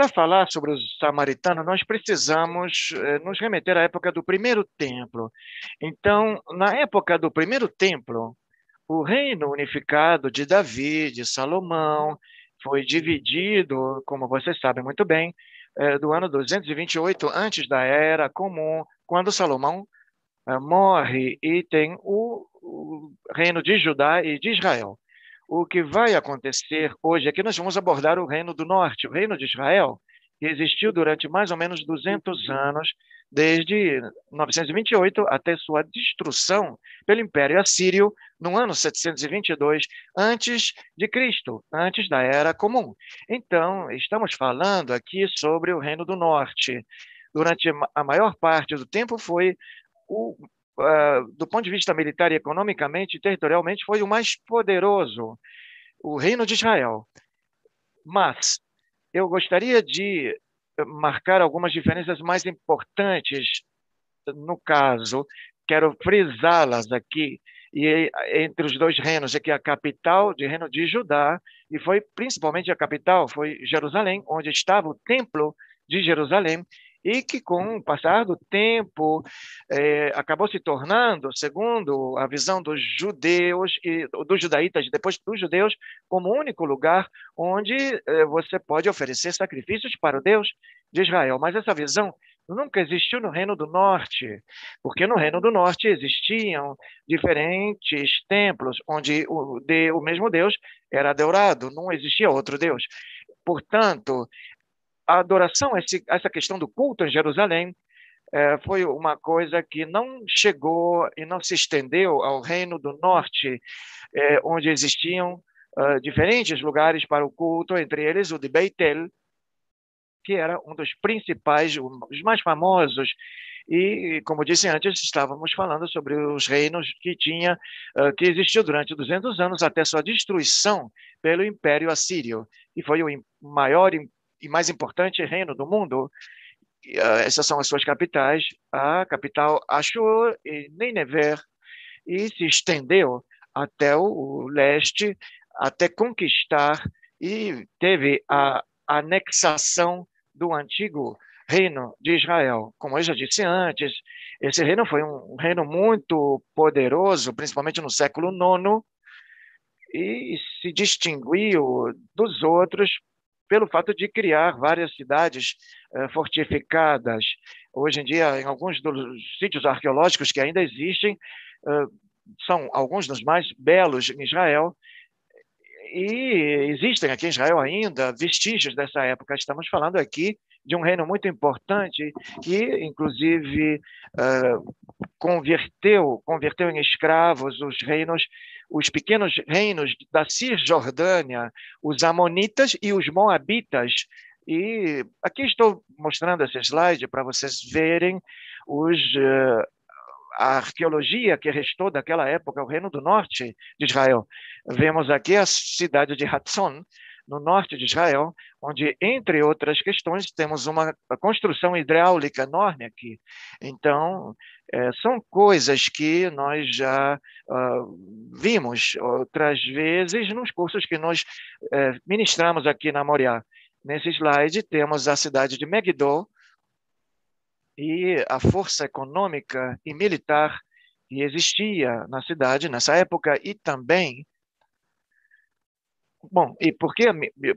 para falar sobre os samaritanos, nós precisamos eh, nos remeter à época do primeiro templo. Então, na época do primeiro templo, o reino unificado de Davi, de Salomão, foi dividido, como vocês sabem muito bem, eh, do ano 228 antes da Era Comum, quando Salomão eh, morre e tem o, o reino de Judá e de Israel o que vai acontecer hoje é que nós vamos abordar o Reino do Norte, o Reino de Israel, que existiu durante mais ou menos 200 anos, desde 928 até sua destruição pelo Império Assírio no ano 722 antes de Cristo, antes da Era Comum. Então, estamos falando aqui sobre o Reino do Norte. Durante a maior parte do tempo foi o do ponto de vista militar e economicamente territorialmente, foi o mais poderoso, o Reino de Israel. Mas eu gostaria de marcar algumas diferenças mais importantes no caso, quero frisá-las aqui, e entre os dois reinos, é que a capital de reino de Judá, e foi principalmente a capital, foi Jerusalém, onde estava o templo de Jerusalém, e que, com o passar do tempo, é, acabou se tornando, segundo a visão dos judeus e dos judaítas, depois dos judeus, como o único lugar onde é, você pode oferecer sacrifícios para o Deus de Israel. Mas essa visão nunca existiu no Reino do Norte, porque no Reino do Norte existiam diferentes templos onde o, de, o mesmo Deus era adorado, não existia outro Deus. Portanto, a adoração, essa questão do culto em Jerusalém, é, foi uma coisa que não chegou e não se estendeu ao Reino do Norte, é, onde existiam uh, diferentes lugares para o culto, entre eles o de Beitel, que era um dos principais, os mais famosos. E, como disse antes, estávamos falando sobre os reinos que tinha, uh, que existiu durante 200 anos até sua destruição pelo Império Assírio, e foi o maior império e mais importante reino do mundo. Uh, essas são as suas capitais, a capital Ashur e Nineveh, e se estendeu até o leste, até conquistar, e teve a anexação do antigo reino de Israel. Como eu já disse antes, esse reino foi um reino muito poderoso, principalmente no século IX, e se distinguiu dos outros pelo fato de criar várias cidades uh, fortificadas. Hoje em dia, em alguns dos sítios arqueológicos que ainda existem, uh, são alguns dos mais belos em Israel, e existem aqui em Israel ainda vestígios dessa época. Estamos falando aqui de um reino muito importante que, inclusive, uh, converteu, converteu em escravos os reinos os pequenos reinos da Cisjordânia, os Amonitas e os Moabitas. E aqui estou mostrando esse slide para vocês verem os, uh, a arqueologia que restou daquela época, o Reino do Norte de Israel. Vemos aqui a cidade de Hatzon, no norte de Israel, onde, entre outras questões, temos uma construção hidráulica enorme aqui. Então, é, são coisas que nós já uh, vimos outras vezes nos cursos que nós é, ministramos aqui na Moriá. Nesse slide, temos a cidade de Megiddo e a força econômica e militar que existia na cidade nessa época e também Bom, e por que,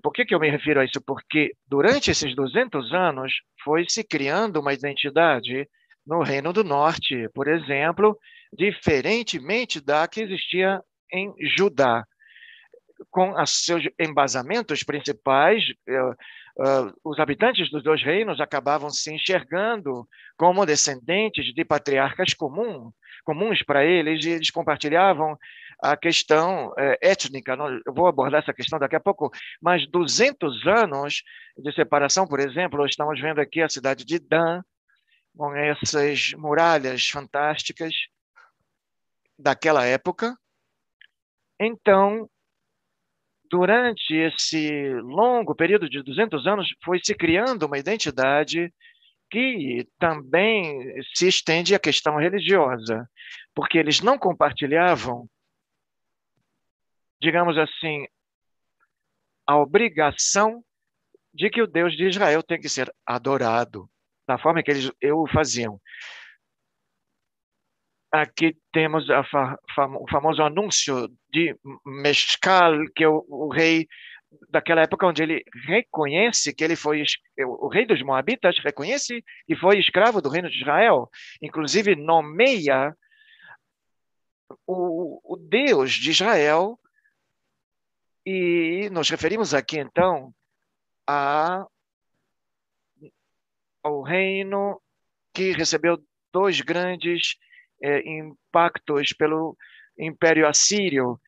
por que, que eu me refiro a isso? Porque durante esses 200 anos foi se criando uma identidade no Reino do Norte, por exemplo, diferentemente da que existia em Judá, com seus embasamentos principais, uh, os habitantes dos dois reinos acabavam se enxergando como descendentes de patriarcas comum, comuns para eles, e eles compartilhavam a questão é, étnica. Eu vou abordar essa questão daqui a pouco, mas 200 anos de separação, por exemplo, estamos vendo aqui a cidade de Dan, com essas muralhas fantásticas daquela época. Então, durante esse longo período de 200 anos, foi se criando uma identidade que também se estende à questão religiosa, porque eles não compartilhavam digamos assim, a obrigação de que o Deus de Israel tem que ser adorado, da forma que eles o faziam. Aqui temos fa, o famoso anúncio de Mescal, que é o, o rei daquela época onde ele reconhece que ele foi o rei dos moabitas reconhece que foi escravo do reino de Israel, inclusive nomeia o, o Deus de Israel e nos referimos aqui então a ao reino que recebeu dois grandes eh, impactos pelo Império Assírio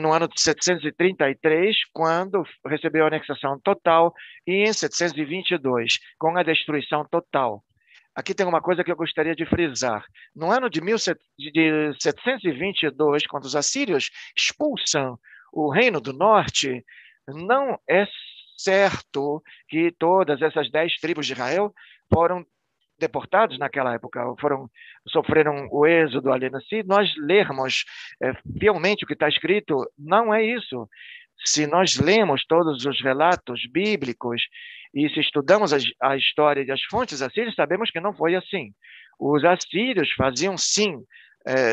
no ano de 733, quando recebeu a anexação total, e em 722, com a destruição total. Aqui tem uma coisa que eu gostaria de frisar. No ano de, 1722, quando os assírios expulsam o Reino do Norte, não é certo que todas essas dez tribos de Israel foram deportados naquela época, foram sofreram o êxodo ali. Se nós lermos é, fielmente o que está escrito, não é isso. Se nós lemos todos os relatos bíblicos e se estudamos a, a história e as fontes assírias, sabemos que não foi assim. Os assírios faziam sim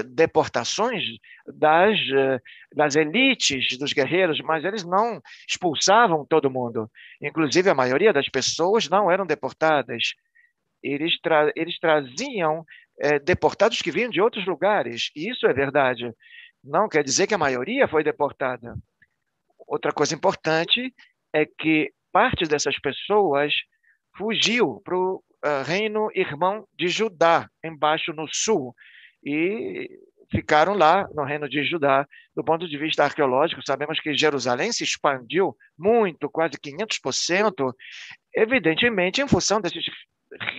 deportações das, é, das elites dos guerreiros, mas eles não expulsavam todo mundo. Inclusive, a maioria das pessoas não eram deportadas eles, tra eles traziam é, deportados que vinham de outros lugares, e isso é verdade. Não quer dizer que a maioria foi deportada. Outra coisa importante é que parte dessas pessoas fugiu para o uh, ah, reino irmão de Judá, embaixo no sul, e ficaram lá no reino de Judá. Do ponto de vista arqueológico, sabemos que Jerusalém se expandiu muito, quase 500%, evidentemente em função desses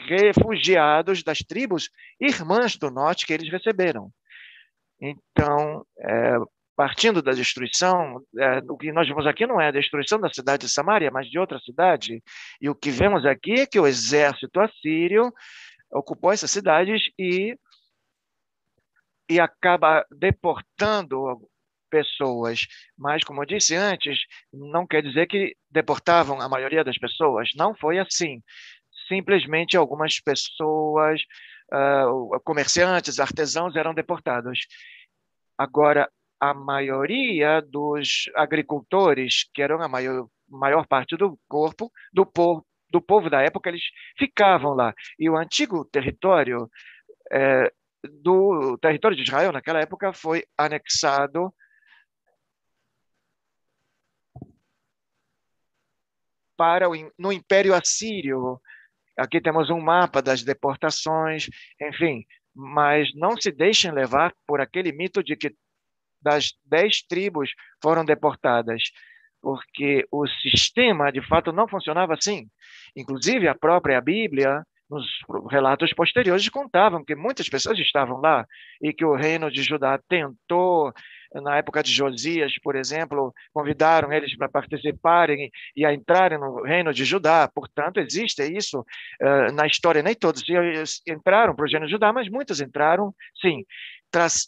refugiados das tribos irmãs do norte que eles receberam. Então, é, partindo da destruição, é, o que nós vemos aqui não é a destruição da cidade de Samaria, mas de outra cidade. E o que vemos aqui é que o exército assírio ocupou essas cidades e, e acaba deportando pessoas. Mas, como eu disse antes, não quer dizer que deportavam a maioria das pessoas. Não foi assim simplesmente algumas pessoas, uh, comerciantes, artesãos eram deportados. Agora, a maioria dos agricultores, que eram a maior, maior parte do corpo, do do povo da época, eles ficavam lá. E o antigo território é, do território de Israel, naquela época, foi anexado para o, no Império Assírio, Aqui temos um mapa das deportações, enfim, mas não se deixem levar por aquele mito de que das dez tribos foram deportadas, porque o sistema de fato não funcionava assim. Inclusive, a própria Bíblia, nos relatos posteriores, contavam que muitas pessoas estavam lá e que o reino de Judá tentou na época de Josias, por exemplo, convidaram eles para participarem e a entrarem no reino de Judá. Portanto, existe isso uh, na história. Nem todos entraram para o reino de Judá, mas muitos entraram, sim.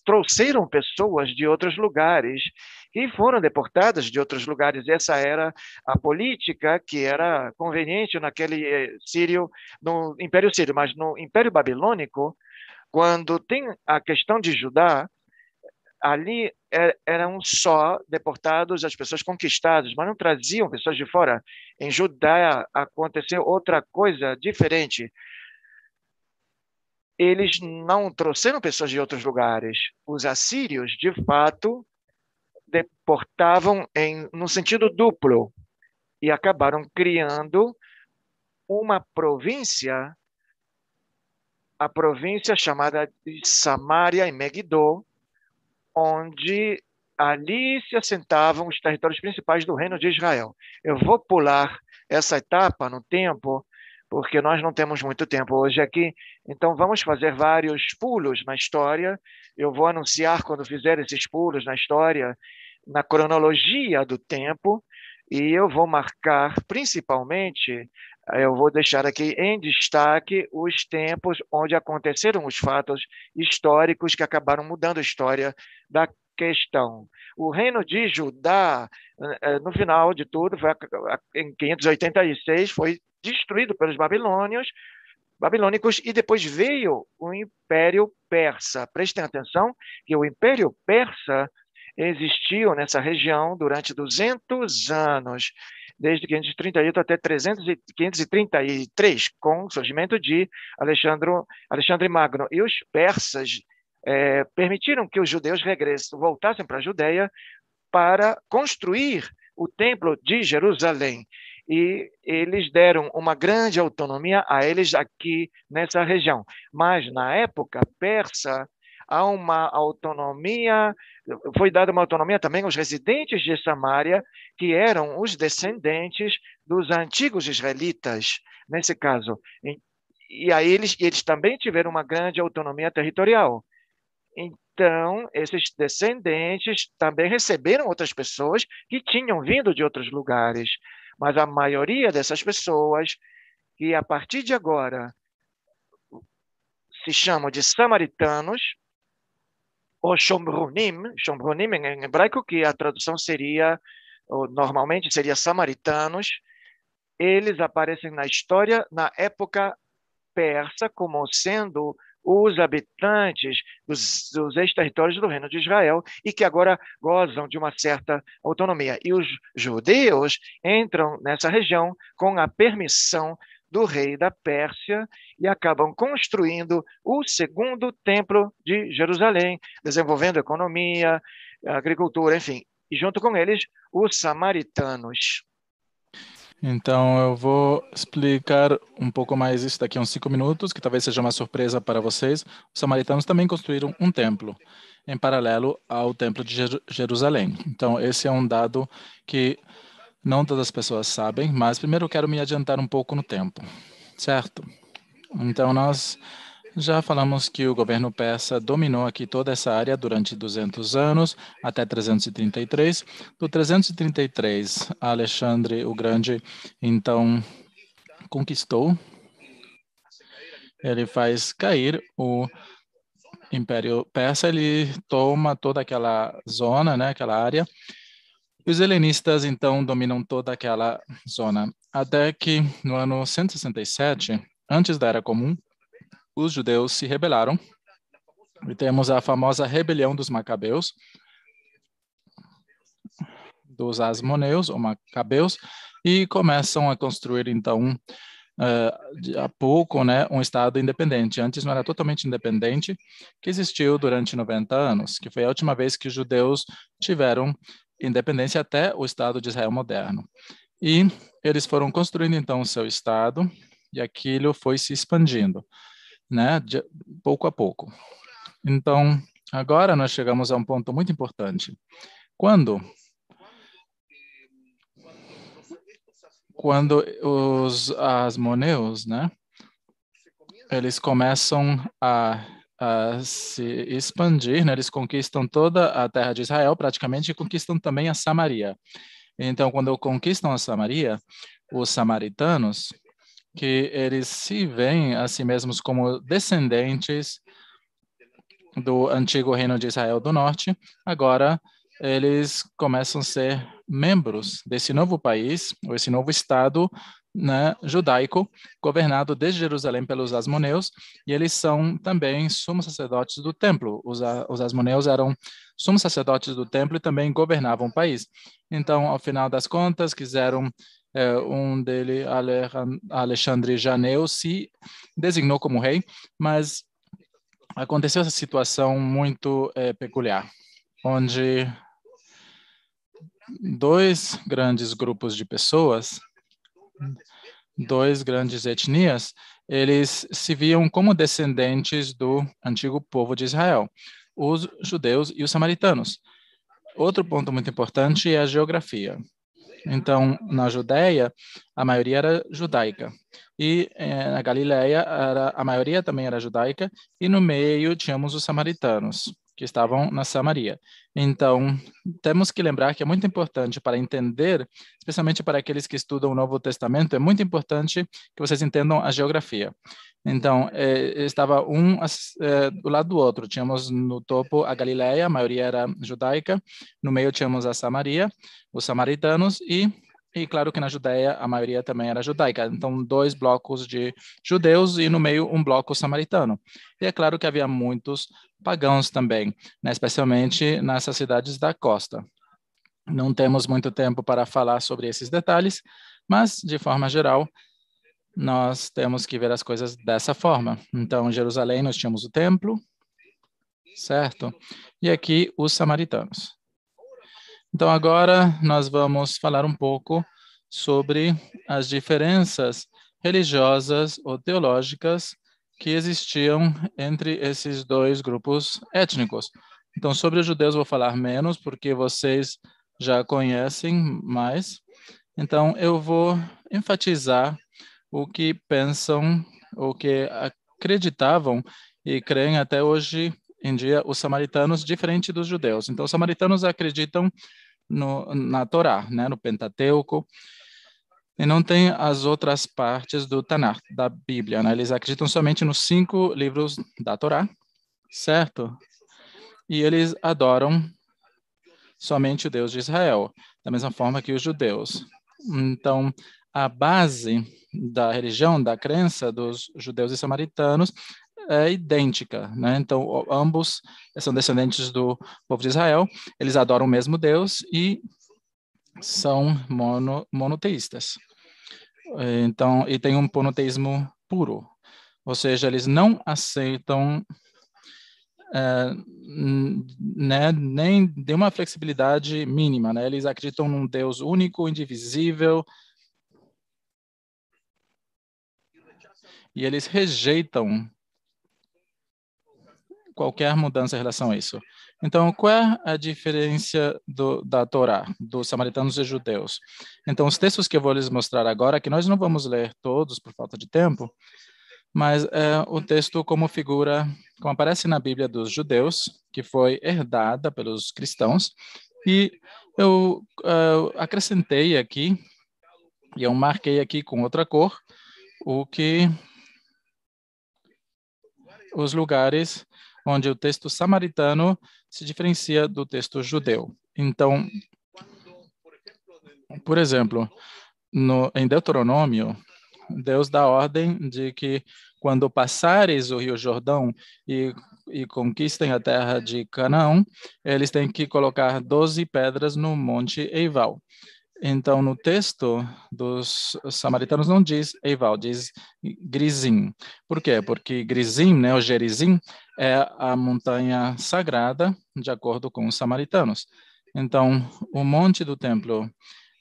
trouxeram pessoas de outros lugares e foram deportadas de outros lugares. Essa era a política que era conveniente naquele eh, sírio, no Império Sírio, mas no Império Babilônico, quando tem a questão de Judá, ali é, eram só deportados as pessoas conquistadas, mas não traziam pessoas de fora. Em Judá aconteceu outra coisa diferente. Eles não trouxeram pessoas de outros lugares. Os assírios, de fato, deportavam em no sentido duplo e acabaram criando uma província, a província chamada de Samaria e Megiddo, onde ali se assentavam os territórios principais do reino de Israel. Eu vou pular essa etapa no tempo, porque nós não temos muito tempo hoje aqui, então vamos fazer vários pulos na história. Eu vou anunciar quando fizer esses pulos na história, na cronologia do tempo, e eu vou marcar principalmente eu vou deixar aqui em destaque os tempos onde aconteceram os fatos históricos que acabaram mudando a históra da, questão. O reino de Judá, eh, no final de tudo, foi em 586, foi destruído pelos babilônios, babilônicos e depois veio o Império Persa. Prestem atenção que o Império Persa existiu nessa região durante 200 anos, desde 538 até 300 533, com o surgimento de Alexandre, Alexandre Magno. E os persas é, permitiram que os judeus regressem, voltassem para a Judéia para construir o templo de Jerusalém e eles deram uma grande autonomia a eles aqui nessa região. Mas na época persa há uma autonomia, foi dada uma autonomia também aos residentes de Samaria, que eram os descendentes dos antigos israelitas, nesse caso. E aí eles, eles também tiveram uma grande autonomia territorial. Então, esses descendentes também receberam outras pessoas que tinham vindo de outros lugares. Mas a maioria dessas pessoas, que a partir de agora se chamam de samaritanos, ou Shomrunim, Shomrunim em hebraico, que a tradução seria, normalmente seria samaritanos, eles aparecem na história na época persa como sendo os habitantes dos, dos ex-territórios do Reino de Israel e que agora gozam de uma certa autonomia. E os judeus entram nessa região com a permissão do rei da Pérsia e acabam construindo o segundo templo de Jerusalém, desenvolvendo economia, agricultura, enfim, e junto com eles os samaritanos. Então, eu vou explicar um pouco mais isso daqui a uns cinco minutos, que talvez seja uma surpresa para vocês. Os samaritanos também construíram um templo, em paralelo ao templo de Jerusalém. Então, esse é um dado que não todas as pessoas sabem, mas primeiro eu quero me adiantar um pouco no tempo, certo? Então, nós já falamos que o governo persa dominou aqui toda essa área durante 200 anos, até 333. Do 333, Alexandre o Grande, então, conquistou. Ele faz cair o Império Persa, ele toma toda aquela zona, né, aquela área. Os helenistas, então, dominam toda aquela zona. Até que, no ano 167, antes da Era Comum, os judeus se rebelaram. E temos a famosa rebelião dos Macabeus, dos Asmoneus, ou Macabeus, e começam a construir, então, uh, a pouco, né, um Estado independente. Antes não era totalmente independente, que existiu durante 90 anos, que foi a última vez que os judeus tiveram independência até o Estado de Israel moderno. E eles foram construindo, então, o seu Estado, e aquilo foi se expandindo né, de, pouco a pouco. Então, agora nós chegamos a um ponto muito importante. Quando quando os asmoneus, né, eles começam a, a se expandir, né, eles conquistam toda a terra de Israel, praticamente, e conquistam também a Samaria. Então, quando conquistam a Samaria, os samaritanos, que eles se veem a si mesmos como descendentes do antigo reino de Israel do Norte, agora eles começam a ser membros desse novo país, ou esse novo estado né, judaico, governado desde Jerusalém pelos asmoneus, e eles são também sumos sacerdotes do templo. Os, os asmoneus eram sumos sacerdotes do templo e também governavam o país. Então, ao final das contas, quiseram um dele, Alexandre Janeu, se designou como rei, mas aconteceu essa situação muito é, peculiar, onde dois grandes grupos de pessoas, dois grandes etnias, eles se viam como descendentes do antigo povo de Israel, os judeus e os samaritanos. Outro ponto muito importante é a geografia. Então, na Judéia, a maioria era judaica. E eh, na Galileia, era, a maioria também era judaica. E no meio tínhamos os samaritanos, que estavam na Samaria. Então, temos que lembrar que é muito importante para entender, especialmente para aqueles que estudam o Novo Testamento, é muito importante que vocês entendam a geografia. Então, eh, estava um eh, do lado do outro. Tínhamos no topo a Galileia, a maioria era judaica. No meio tínhamos a Samaria, os samaritanos e e claro que na Judéia a maioria também era judaica. Então, dois blocos de judeus e no meio um bloco samaritano. E é claro que havia muitos pagãos também, né, especialmente nessas cidades da costa. Não temos muito tempo para falar sobre esses detalhes, mas de forma geral, nós temos que ver as coisas dessa forma. Então, em Jerusalém nós tínhamos o templo, certo? E aqui os samaritanos. Então, agora nós vamos falar um pouco sobre as diferenças religiosas ou teológicas que existiam entre esses dois grupos étnicos. Então, sobre os judeus vou falar menos, porque vocês já conhecem mais. Então, eu vou enfatizar o que pensam, o que acreditavam e creem até hoje em dia os samaritanos, diferente dos judeus. Então, os samaritanos acreditam no, na Torá, né, no Pentateuco, e não tem as outras partes do Tanakh, da Bíblia. Né? Eles acreditam somente nos cinco livros da Torá, certo? E eles adoram somente o Deus de Israel, da mesma forma que os judeus. Então, a base da religião, da crença dos judeus e samaritanos é idêntica, né? Então, ambos são descendentes do povo de Israel, eles adoram o mesmo Deus e são mono, monoteístas. Então, e tem um monoteísmo puro, ou seja, eles não aceitam é, né, nem de uma flexibilidade mínima, né? Eles acreditam num Deus único, indivisível, e eles rejeitam qualquer mudança em relação a isso. Então, qual é a diferença do, da Torá, dos samaritanos e judeus? Então, os textos que eu vou lhes mostrar agora, que nós não vamos ler todos por falta de tempo, mas é o texto como figura, como aparece na Bíblia dos judeus, que foi herdada pelos cristãos, e eu uh, acrescentei aqui, e eu marquei aqui com outra cor, o que os lugares onde o texto samaritano se diferencia do texto judeu. Então, por exemplo, no, em Deuteronômio, Deus dá ordem de que quando passares o Rio Jordão e, e conquistem a terra de Canaã, eles têm que colocar doze pedras no Monte Eival. Então, no texto dos samaritanos não diz Eival, diz Grizim. Por quê? Porque Grizim, né, o Gerizim, é a montanha sagrada, de acordo com os samaritanos. Então, o monte do templo,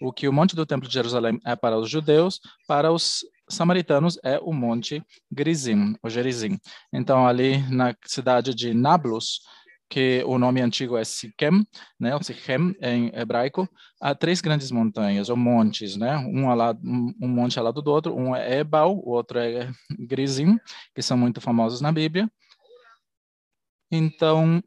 o que o monte do templo de Jerusalém é para os judeus, para os samaritanos é o monte Grizim, o Gerizim. Então, ali na cidade de Nablus, que o nome antigo é Siquem, né, ou Sichem em hebraico, há três grandes montanhas, ou montes, né, um, lado, um, monte ao lado do outro, um é Ebal, o outro é Grizim, que são muito famosos na Bíblia. Então,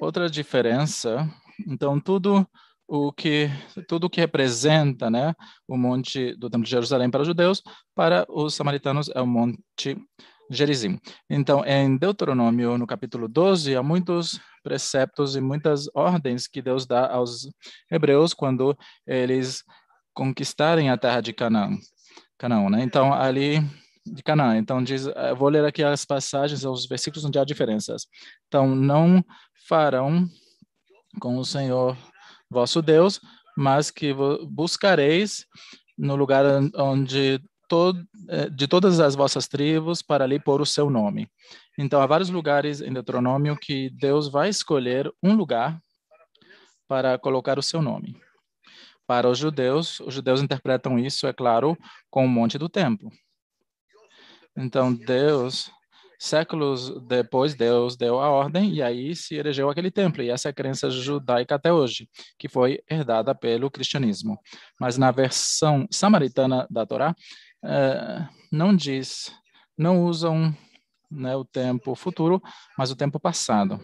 outra diferença, então tudo o que tudo que representa, né, o monte do Templo de Jerusalém para os judeus, para os samaritanos é o monte Gerizim. Então, em Deuteronômio, no capítulo 12, há muitos preceptos e muitas ordens que Deus dá aos hebreus quando eles conquistarem a terra de Canaã. Canaã, né? Então, ali de Canaã. Então, diz, eu vou ler aqui as passagens, os versículos onde há diferenças. Então, não farão com o Senhor vosso Deus, mas que buscareis no lugar onde é, de todas as vossas tribos para ali pôr o seu nome. Então, há vários lugares em Deuteronômio que Deus vai escolher um lugar para colocar o seu nome. Para os judeus, os judeus interpretam isso, é claro, com o Monte do Templo. Então, Deus, séculos depois, Deus deu a ordem e aí se elegeu aquele templo. E essa é a crença judaica até hoje, que foi herdada pelo cristianismo. Mas na versão samaritana da Torá, é, não diz, não usam né, o tempo futuro, mas o tempo passado.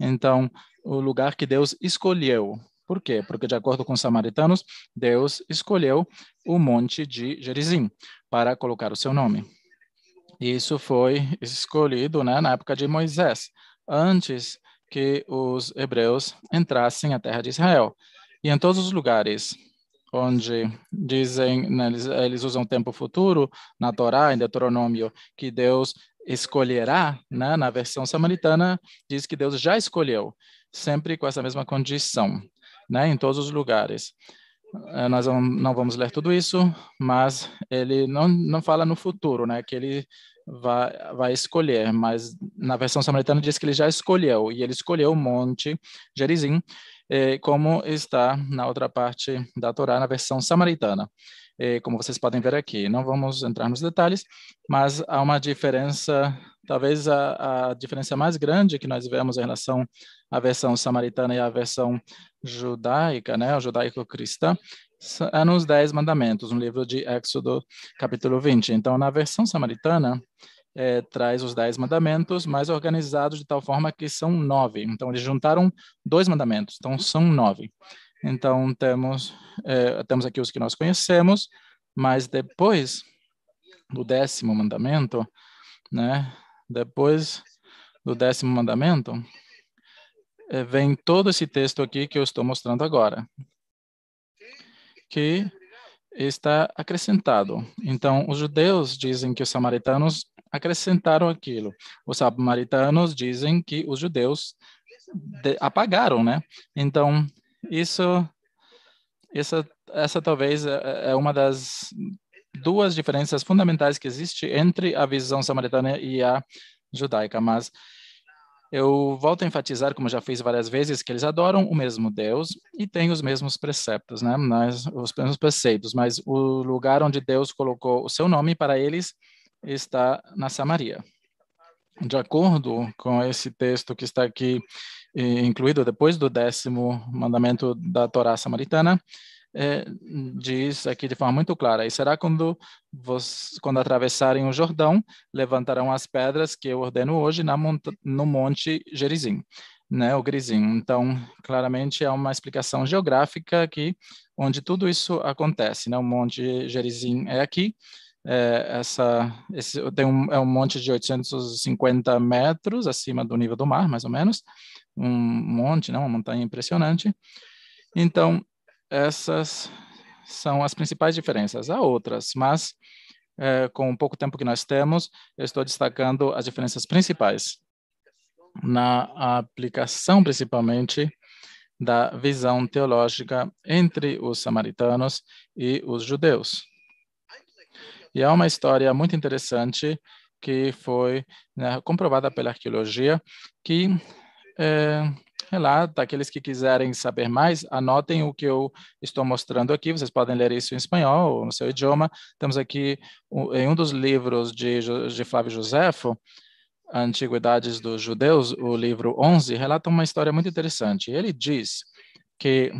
Então, o lugar que Deus escolheu. Por quê? Porque, de acordo com os samaritanos, Deus escolheu o monte de Gerizim para colocar o seu nome. Isso foi escolhido né, na época de Moisés, antes que os hebreus entrassem à terra de Israel. E em todos os lugares onde dizem, né, eles, eles usam tempo futuro, na Torá, em Deuteronômio, que Deus escolherá, né, na versão samaritana, diz que Deus já escolheu, sempre com essa mesma condição, né, em todos os lugares. Eh, nós não vamos ler tudo isso, mas ele não, não fala no futuro, né, que ele vai, vai escolher, mas na versão samaritana diz que ele já escolheu, e ele escolheu o monte Gerizim, eh, como está na outra parte da Torá, na versão samaritana. Eh, como vocês podem ver aqui, não vamos entrar nos detalhes, mas há uma diferença, talvez a, a diferença mais grande que nós vemos em relação à versão samaritana e à versão judaica, né, o judaico-cristã, é nos Dez Mandamentos, no livro de Éxodo, capítulo 20. Então, na versão samaritana, é, traz os Dez Mandamentos, mas organizados de tal forma que são nove. Então, eles juntaram dois mandamentos, então são nove. Então, temos, é, temos aqui os que nós conhecemos, mas depois do décimo mandamento, né, depois do décimo mandamento, é, vem todo esse texto aqui que eu estou mostrando agora que está acrescentado. Então, os judeus dizem que os samaritanos acrescentaram aquilo. Os samaritanos dizem que os judeus apagaram, né? Então, isso, essa, essa talvez é, é uma das duas diferenças fundamentais que existe entre a visão samaritana e a judaica, mas eu volto a enfatizar, como já fiz várias vezes, que eles adoram o mesmo Deus e têm os mesmos preceptos, né? Mas, os mesmos preceitos, mas o lugar onde Deus colocou o seu nome para eles está na Samaria. De acordo com esse texto que está aqui incluído depois do décimo mandamento da Torá samaritana, é, diz aqui de forma muito clara: e será quando, vos, quando atravessarem o Jordão, levantarão as pedras que eu ordeno hoje na no monte Gerizim, né, o Grizim. Então, claramente é uma explicação geográfica aqui, onde tudo isso acontece. Né? O monte Gerizim é aqui. É, essa, esse, tem um, é um monte de 850 metros acima do nível do mar, mais ou menos. Um monte, né? uma montanha impressionante. Então, essas são as principais diferenças. Há outras, mas é, com o pouco tempo que nós temos, eu estou destacando as diferenças principais na aplicação, principalmente, da visão teológica entre os samaritanos e os judeus. E há uma história muito interessante que foi né, comprovada pela arqueologia, que é, relata. Aqueles que quiserem saber mais, anotem o que eu estou mostrando aqui. Vocês podem ler isso em espanhol ou no seu idioma. Temos aqui em um dos livros de, de Flávio Josefo, Antiguidades dos Judeus, o livro 11, relata uma história muito interessante. Ele diz que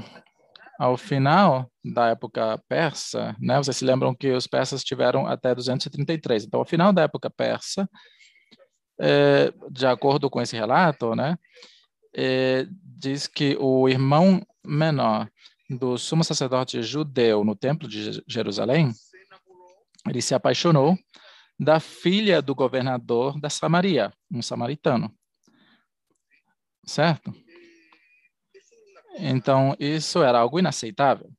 ao final da época persa, né, vocês se lembram que os persas tiveram até 233. Então, ao final da época persa, é, de acordo com esse relato, né, é, diz que o irmão menor do sumo sacerdote judeu no templo de Jerusalém, ele se apaixonou da filha do governador da Samaria, um samaritano. Certo? Então, isso era algo inaceitável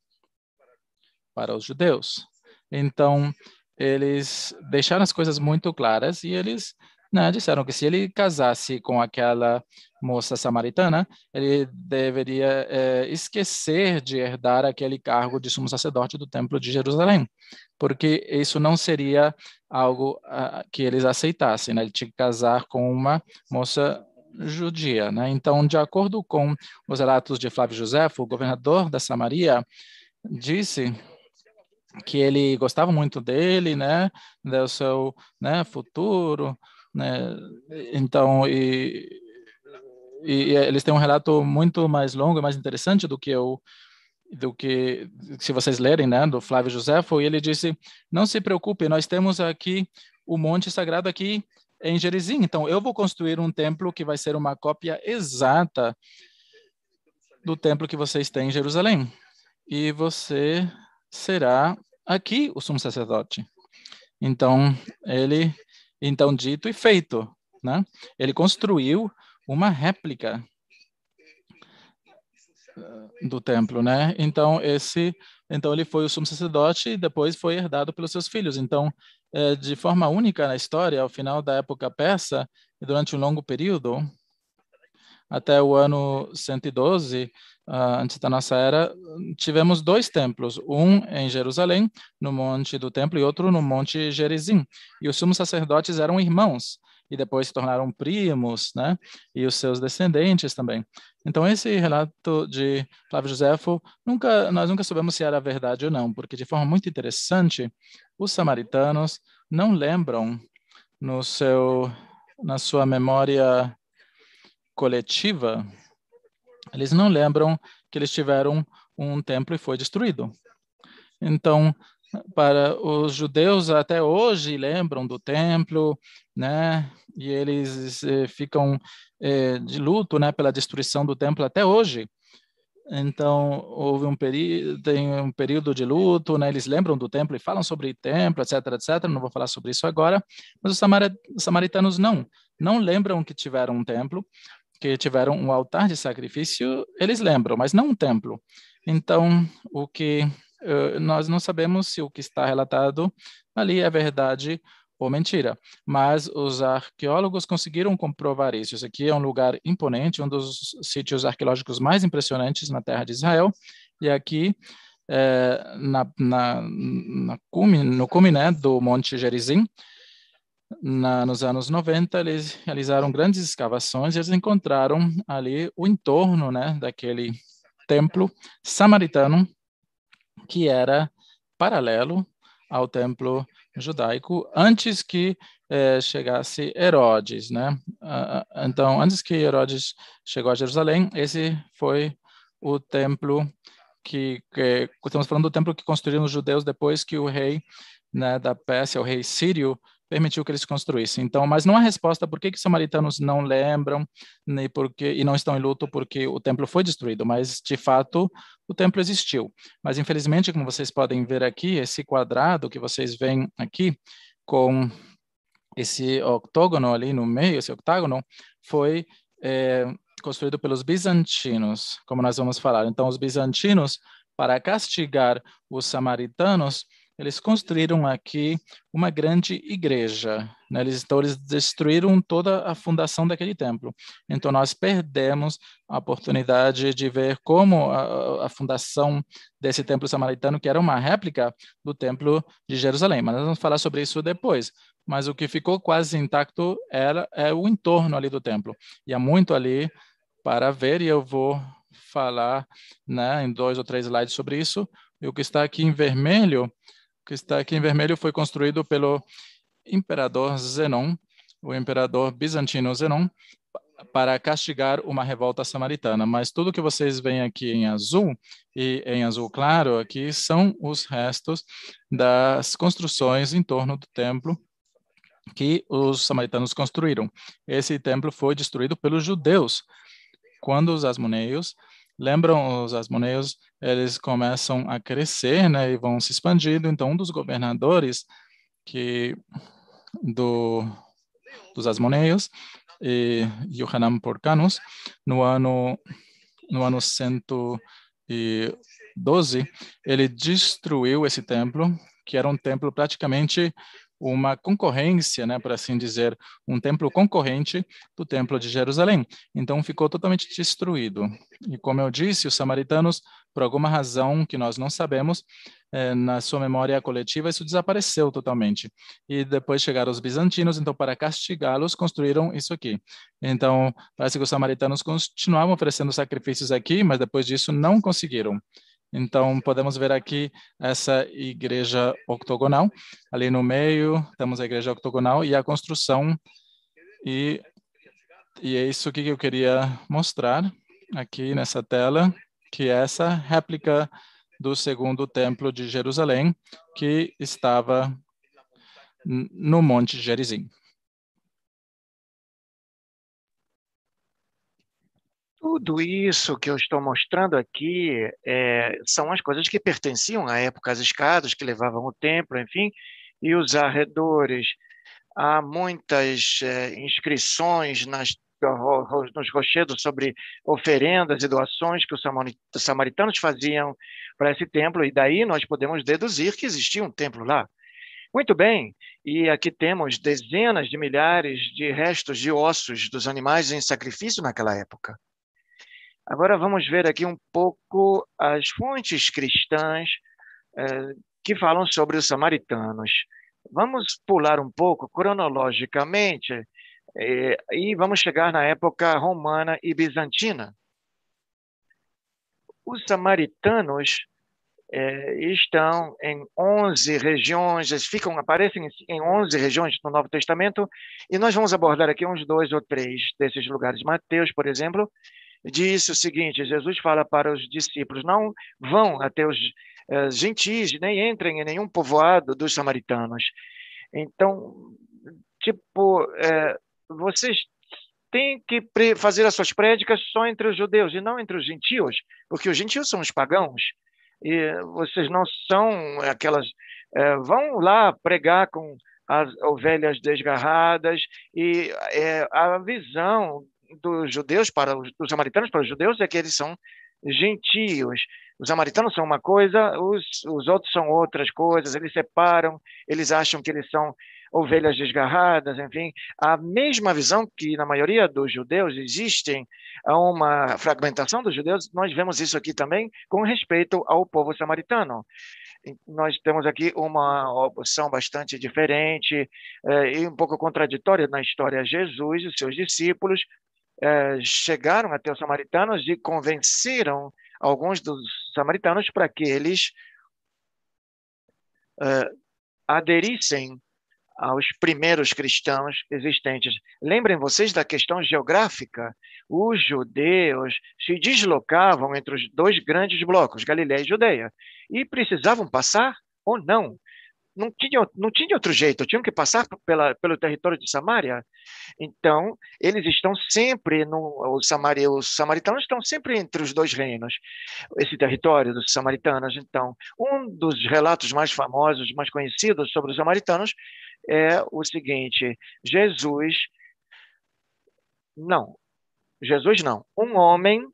para os judeus. Então, eles deixaram as coisas muito claras e eles né, disseram que se ele casasse com aquela moça samaritana, ele deveria é, esquecer de herdar aquele cargo de sumo sacerdote do Templo de Jerusalém, porque isso não seria algo uh, que eles aceitassem. Né? Ele tinha que casar com uma moça judia. Né? Então, de acordo com os relatos de Flávio José, o governador da Samaria, disse que ele gostava muito dele, né, do seu né, futuro, né? Então, e, e, eles têm um relato muito mais longo mais interessante do que eu do que se vocês lerem, né, do Flávio Josefo, e ele disse: "Não se preocupe, nós temos aqui o monte sagrado aqui em Gerizim. Então, eu vou construir um templo que vai ser uma cópia exata do templo que vocês têm em Jerusalém. E você será aqui o sumo sacerdote." Então, ele Então, dito e feito, né? Ele construiu uma réplica eh, do templo, né? Então esse, então ele foi o sumo sacerdote e depois foi herdado pelos seus filhos. Então, de forma única na história, ao final da época persa e durante um longo período, até o ano 112 uh, ah, antes da nossa era, tivemos dois templos, um em Jerusalém, no Monte do Templo, e outro no Monte Gerizim. E os sumos sacerdotes eram irmãos e depois se tornaram primos, né? E os seus descendentes também. Então esse relato de Flávio Josefo, nunca nós nunca soubemos se era verdade ou não, porque de forma muito interessante, os samaritanos não lembram no seu na sua memória coletiva, eles não lembram que eles tiveram um templo e foi destruído. Então, para os judeus até hoje lembram do templo, né? E eles eh, ficam eh, de luto, né, pela destruição do templo até hoje. Então houve um período, tem um período de luto, né? Eles lembram do templo e falam sobre templo, etc, etc. Não vou falar sobre isso agora, mas os samaritanos não, não lembram que tiveram um templo, que tiveram um altar de sacrifício. Eles lembram, mas não um templo. Então o que nós não sabemos se o que está relatado ali é verdade ou mentira, mas os arqueólogos conseguiram comprovar isso. Isso aqui é um lugar imponente, um dos sítios arqueológicos mais impressionantes na terra de Israel, e aqui é, na, na, na cume, no cume né, do Monte Gerizim, na, nos anos 90, eles realizaram grandes escavações e eles encontraram ali o entorno né, daquele templo samaritano que era paralelo ao templo judaico antes que eh, chegasse Herodes, né? então, antes que Herodes chegou a Jerusalém, esse foi o templo que, que estamos falando do templo que construíram os judeus depois que o rei né, da Pérsia, o rei sírio, permitiu que eles construíssem. Então, mas não há resposta por que, que os samaritanos não lembram nem porque, e não estão em luto porque o templo foi destruído, mas de fato o templo existiu. Mas infelizmente, como vocês podem ver aqui, esse quadrado que vocês veem aqui com esse octógono ali no meio, esse octágono, foi é, construído pelos bizantinos, como nós vamos falar. Então, os bizantinos, para castigar os samaritanos, eles construíram aqui uma grande igreja. Né? Eles, então, eles destruíram toda a fundação daquele templo. Então, nós perdemos a oportunidade de ver como a, a fundação desse templo samaritano, que era uma réplica do templo de Jerusalém. Mas nós vamos falar sobre isso depois. Mas o que ficou quase intacto era é o entorno ali do templo. E há muito ali para ver, e eu vou falar né, em dois ou três slides sobre isso. E o que está aqui em vermelho que está aqui em vermelho foi construído pelo imperador Zenon, o imperador bizantino Zenon, para castigar uma revolta samaritana. Mas tudo que vocês veem aqui em azul e em azul claro aqui são os restos das construções em torno do templo que os samaritanos construíram. Esse templo foi destruído pelos judeus quando os asmoneios lembram os asmoneios, eles começam a crescer, né, e vão se expandindo. Então, um dos governadores que do dos asmoneios, e Yohanan Porcanos, no ano no ano 112, ele destruiu esse templo, que era um templo praticamente uma concorrência, né, por assim dizer, um templo concorrente do templo de Jerusalém. Então ficou totalmente destruído. E como eu disse, os samaritanos, por alguma razão que nós não sabemos, eh, na sua memória coletiva isso desapareceu totalmente. E depois chegaram os bizantinos, então para castigá-los construíram isso aqui. Então parece que os samaritanos continuavam oferecendo sacrifícios aqui, mas depois disso não conseguiram. Então, podemos ver aqui essa igreja octogonal. Ali no meio, temos a igreja octogonal e a construção. E, e é isso que eu queria mostrar aqui nessa tela, que é essa réplica do segundo templo de Jerusalém, que estava no Monte Gerizim. Tudo isso que eu estou mostrando aqui é, são as coisas que pertenciam à época às escadas que levavam o templo, enfim, e os arredores. há muitas é, inscrições nas, nos rochedos sobre oferendas e doações que os samaritanos faziam para esse templo, e daí nós podemos deduzir que existia um templo lá. Muito bem, e aqui temos dezenas de milhares de restos de ossos dos animais em sacrifício naquela época. Agora vamos ver aqui um pouco as fontes cristãs eh, que falam sobre os samaritanos. Vamos pular um pouco cronologicamente eh, e vamos chegar na época romana e bizantina. Os samaritanos eh, estão em 11 regiões, eles ficam, aparecem em 11 regiões no Novo Testamento, e nós vamos abordar aqui uns dois ou três desses lugares. Mateus, por exemplo, diz o seguinte: Jesus fala para os discípulos: não vão até os uh, gentis, nem entrem em nenhum povoado dos samaritanos. Então, tipo, uh, vocês têm que fazer as suas prédicas só entre os judeus e não entre os gentios, porque os gentios são os pagãos. E vocês não são aquelas. Uh, vão lá pregar com as ovelhas desgarradas e a visão dos judeus para os dos samaritanos para os judeus é que eles são gentios. Os samaritanos são uma coisa, os, os outros são outras coisas, eles separam, eles acham que eles são ovelhas desgarradas, enfim, a mesma visão que na maioria dos judeus existem uma fragmentação dos judeus, nós vemos isso aqui também com respeito ao povo samaritano. Nós temos aqui uma opção bastante diferente eh, e um pouco contraditória na história. Jesus e seus discípulos eh, chegaram até os samaritanos e convenceram alguns dos samaritanos para que eles eh, aderissem aos primeiros cristãos existentes. Lembrem vocês da questão geográfica. Os judeus se deslocavam entre os dois grandes blocos, Galiléia e Judeia, e precisavam passar ou não não tinha, não tinha outro jeito, tinham que passar pela, pelo território de Samaria. Então, eles estão sempre no os, Samaria, os samaritanos estão sempre entre os dois reinos, esse território dos samaritanos. Então, um dos relatos mais famosos, mais conhecidos sobre os samaritanos é o seguinte: Jesus não, Jesus não, um homem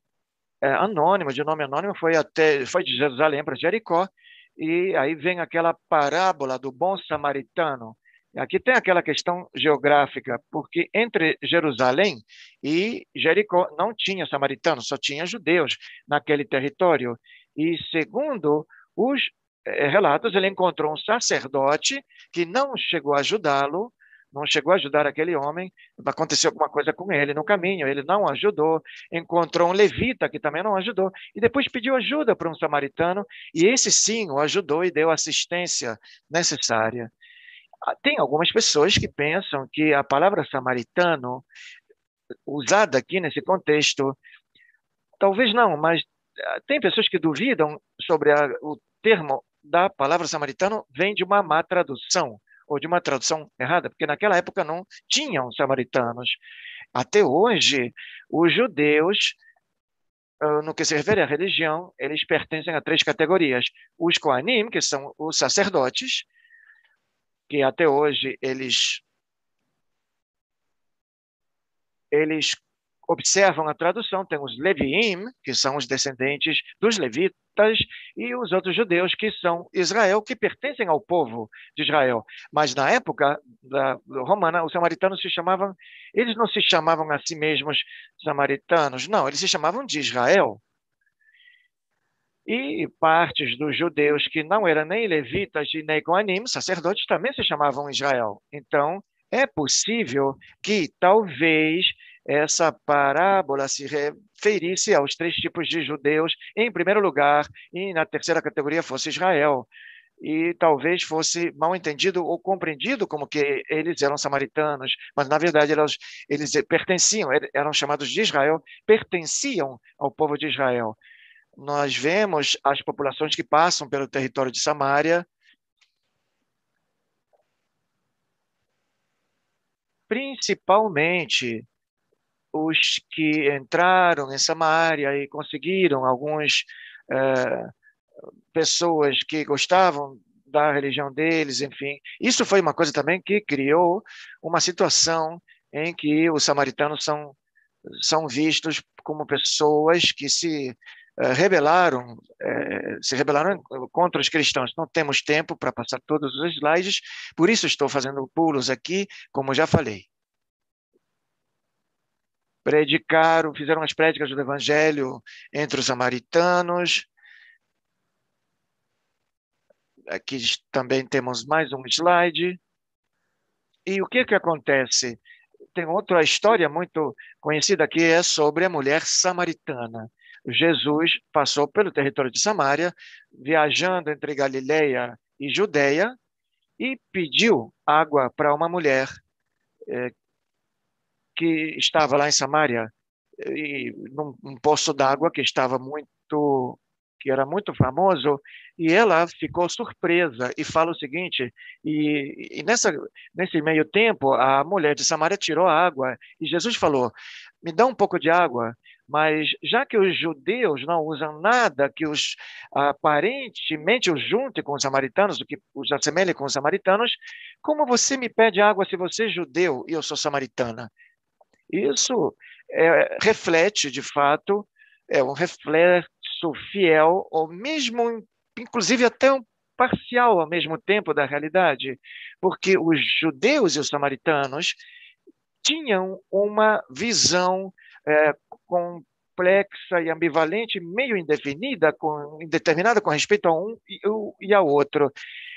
é, anônimo, de nome anônimo, foi até foi de Jerusalém para Jericó e aí vem aquela parábola do bom samaritano. Aqui tem aquela questão geográfica, porque entre Jerusalém e Jericó não tinha samaritanos, só tinha judeus naquele território. E segundo os eh, relatos, ele encontrou um sacerdote que não chegou a ajudá-lo, não chegou a ajudar aquele homem, aconteceu alguma coisa com ele no caminho, ele não ajudou, encontrou um levita que também não ajudou, e depois pediu ajuda para um samaritano, e esse sim o ajudou e deu assistência necessária. Ah, tem algumas pessoas que pensam que a palavra samaritano, usada aqui nesse contexto, talvez não, mas ah, tem pessoas que duvidam sobre a, o termo da palavra samaritano vem de uma má tradução ou de uma tradução errada, porque naquela época não tinham samaritanos. Até hoje, os judeus, no que se refere à religião, eles pertencem a três categorias. Os Koanim, que são os sacerdotes, que até hoje eles eles observam a tradução, tem os Leviim, que são os descendentes dos levitas, e os outros judeus, que são Israel, que pertencem ao povo de Israel. Mas na época da romana, os samaritanos se chamavam, eles não se chamavam a si mesmos samaritanos, não, eles se chamavam de Israel. E partes dos judeus que não eram nem levitas e nem coanim, sacerdotes, também se chamavam Israel. Então, é possível que talvez essa parábola se referisse aos três tipos de judeus, em primeiro lugar, e na terceira categoria fosse Israel. E talvez fosse mal entendido ou compreendido como que eles eram samaritanos, mas na verdade eles, eles pertenciam, eram chamados de Israel, pertenciam ao povo de Israel. Nós vemos as populações que passam pelo território de Samaria, principalmente os que entraram em Samaria e conseguiram algumas uh, pessoas que gostavam da religião deles, enfim. Isso foi uma coisa também que criou uma situação em que os samaritanos são, são vistos como pessoas que se uh, rebelaram, uh, se rebelaram contra os cristãos. Não temos tempo para passar todos os slides, por isso estou fazendo pulos aqui, como já falei. Predicaram, fizeram as prédicas do evangelho entre os samaritanos, Aqui também temos mais um slide. E o que, que acontece? Tem outra história muito conhecida que é sobre a mulher samaritana. Jesus passou pelo território de Samaria, viajando entre Galileia e Judeia, e pediu água para uma mulher eh, que estava lá em Samaria, e num, poço d'água que estava muito que era muito famoso, e ela ficou surpresa e fala o seguinte: e, e nessa, nesse meio tempo, a mulher de Samaria tirou a água, e Jesus falou: me dá um pouco de água. Mas já que os judeus não usam nada que os aparentemente os junte com os samaritanos, o que os assemelhe com os samaritanos, como você me pede água se você é judeu e eu sou samaritana? Isso é, reflete, de fato, é um reflexo fiel, ou mesmo, inclusive até um parcial ao mesmo tempo da realidade, porque os judeus e os samaritanos tinham uma visão é, complexa e ambivalente, meio indefinida, com, indeterminada com respeito a um e, e ao outro.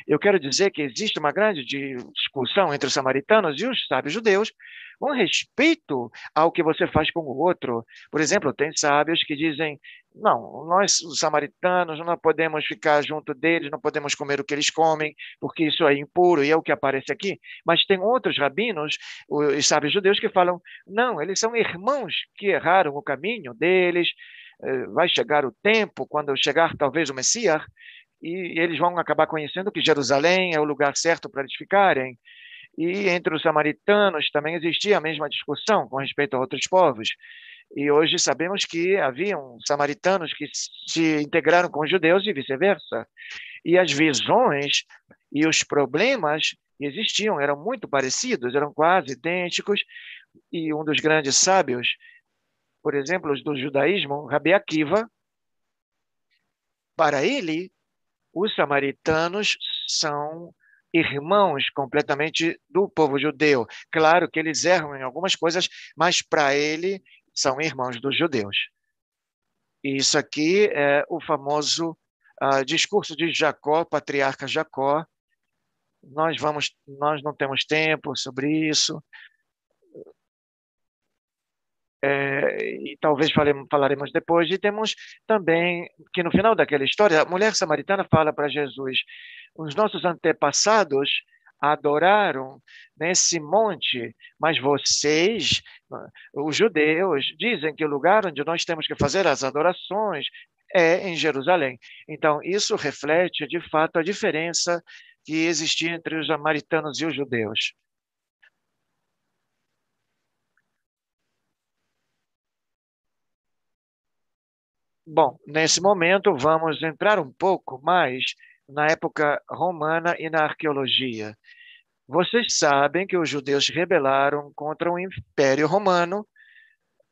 Eu quero dizer que existe uma grande discussão entre os samaritanos e os sábios judeus com respeito ao que você faz com o outro. Por exemplo, tem sábios que dizem não, nós, os samaritanos, não podemos ficar junto deles, não podemos comer o que eles comem, porque isso é impuro e é o que aparece aqui. Mas tem outros rabinos, os sábios judeus, que falam: não, eles são irmãos que erraram o caminho deles. Eh, vai chegar o tempo, quando chegar talvez o Messias, e eles vão acabar conhecendo que Jerusalém é o lugar certo para eles ficarem. E entre os samaritanos também existia a mesma discussão com respeito a outros povos. E hoje sabemos que haviam samaritanos que se integraram com os judeus e vice-versa. E as visões e os problemas existiam, eram muito parecidos, eram quase idênticos. E um dos grandes sábios, por exemplo, do judaísmo, Rabi Akiva, para ele, os samaritanos são irmãos completamente do povo judeu. Claro que eles erram em algumas coisas, mas para ele são irmãos dos judeus. E isso aqui é o famoso uh, discurso de Jacó, patriarca Jacó. Nós vamos, nós não temos tempo sobre isso. É, e talvez falemos, falaremos depois. E temos também que no final daquela história, a mulher samaritana fala para Jesus: os nossos antepassados adoraram nesse monte, mas vocês, os judeus, dizem que o lugar onde nós temos que fazer as adorações é em Jerusalém. Então, isso reflete, de fato, a diferença que existia entre os samaritanos e os judeus. Bom, nesse momento vamos entrar um pouco mais na época romana e na arqueologia. Vocês sabem que os judeus rebelaram contra o Império Romano.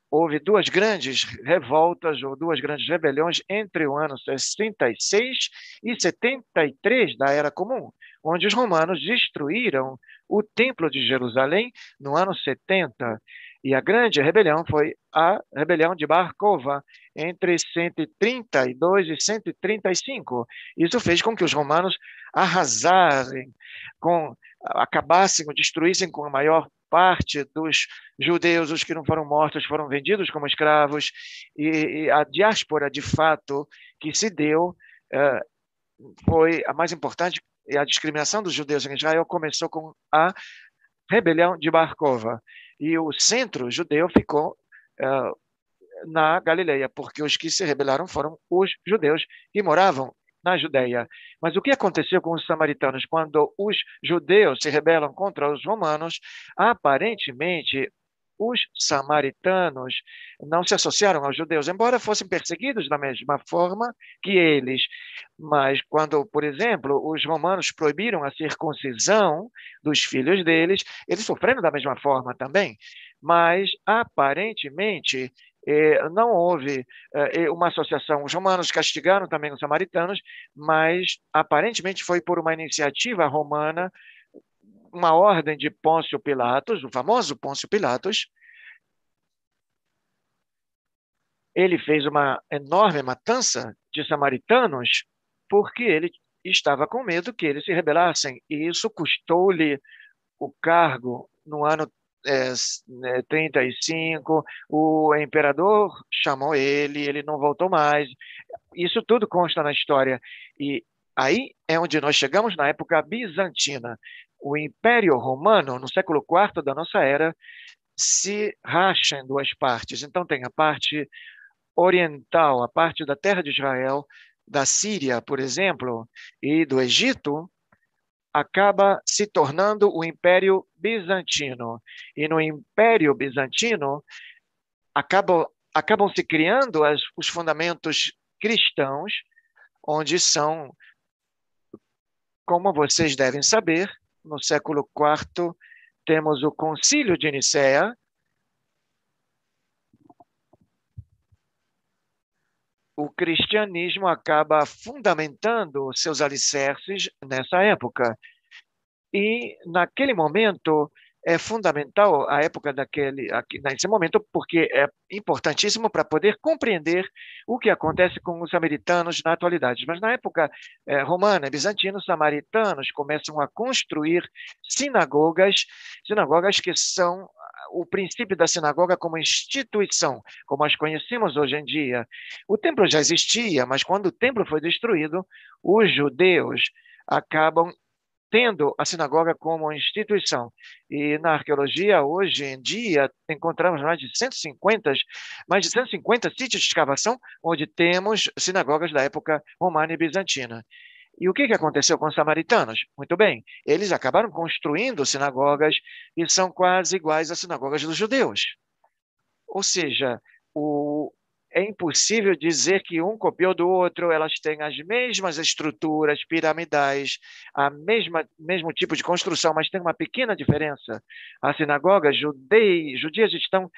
Houve duas grandes revoltas ou duas grandes rebeliões entre o ano 66 e 73 da Era Comum, onde os romanos destruíram o Templo de Jerusalém no ano 70. E a grande rebelião foi a rebelião de Bar Kova, entre 132 e 135. Isso fez com que os romanos arrasassem, com, acabassem, destruíssem com a maior parte dos judeus, os que não foram mortos, foram vendidos como escravos, e, e a diáspora, de fato, que se deu, uh, foi a mais importante, e a discriminação dos judeus em Israel começou com a rebelião de Barkova. E o centro judeu ficou uh, na Galileia, porque os que se rebelaram foram os judeus que moravam na Judéia. Mas o que aconteceu com os samaritanos quando os judeus se rebelam contra os romanos? Aparentemente, os samaritanos não se associaram aos judeus, embora fossem perseguidos da mesma forma que eles. Mas quando, por exemplo, os romanos proibiram a circuncisão dos filhos deles, eles sofreram da mesma forma também. Mas, aparentemente, eh, não houve eh, uma associação. Os romanos castigaram também os samaritanos, mas aparentemente foi por uma iniciativa romana uma ordem de Pôncio Pilatos, o famoso Pôncio Pilatos, ele fez uma enorme matança de samaritanos porque ele estava com medo que eles se rebelassem. E isso custou-lhe o cargo no ano é, 35. O imperador chamou ele, ele não voltou mais. Isso tudo consta na história. E aí é onde nós chegamos na época bizantina o Império Romano, no século IV da nossa era, se racha em duas partes. Então, tem a parte oriental, a parte da terra de Israel, da Síria, por exemplo, e do Egito, acaba se tornando o Império Bizantino. E no Império Bizantino, acabam, acabam se criando as, os fundamentos cristãos, onde são, como vocês devem saber, no século IV, temos o Concílio de Nicéia, o cristianismo acaba fundamentando seus alicerces nessa época. E, naquele momento, é fundamental a época daquele aqui, nesse momento porque é importantíssimo para poder compreender o que acontece com os samaritanos na atualidade. Mas na época é, romana, bizantina, os samaritanos começam a construir sinagogas, sinagogas que são o princípio da sinagoga como instituição, como as conhecemos hoje em dia. O templo já existia, mas quando o templo foi destruído, os judeus acabam tendo a sinagoga como instituição. E na arqueologia, hoje em dia, encontramos mais de 150, mais de 150 sítios de escavação onde temos sinagogas da época romana e bizantina. E o que aconteceu com os samaritanos? Muito bem, eles acabaram construindo sinagogas e são quase iguais às sinagogas dos judeus. Ou seja, o, é impossível dizer que um copiou do outro, elas têm as mesmas estruturas piramidais, a mesma mesmo tipo de construção, mas tem uma pequena diferença. As sinagogas judias estão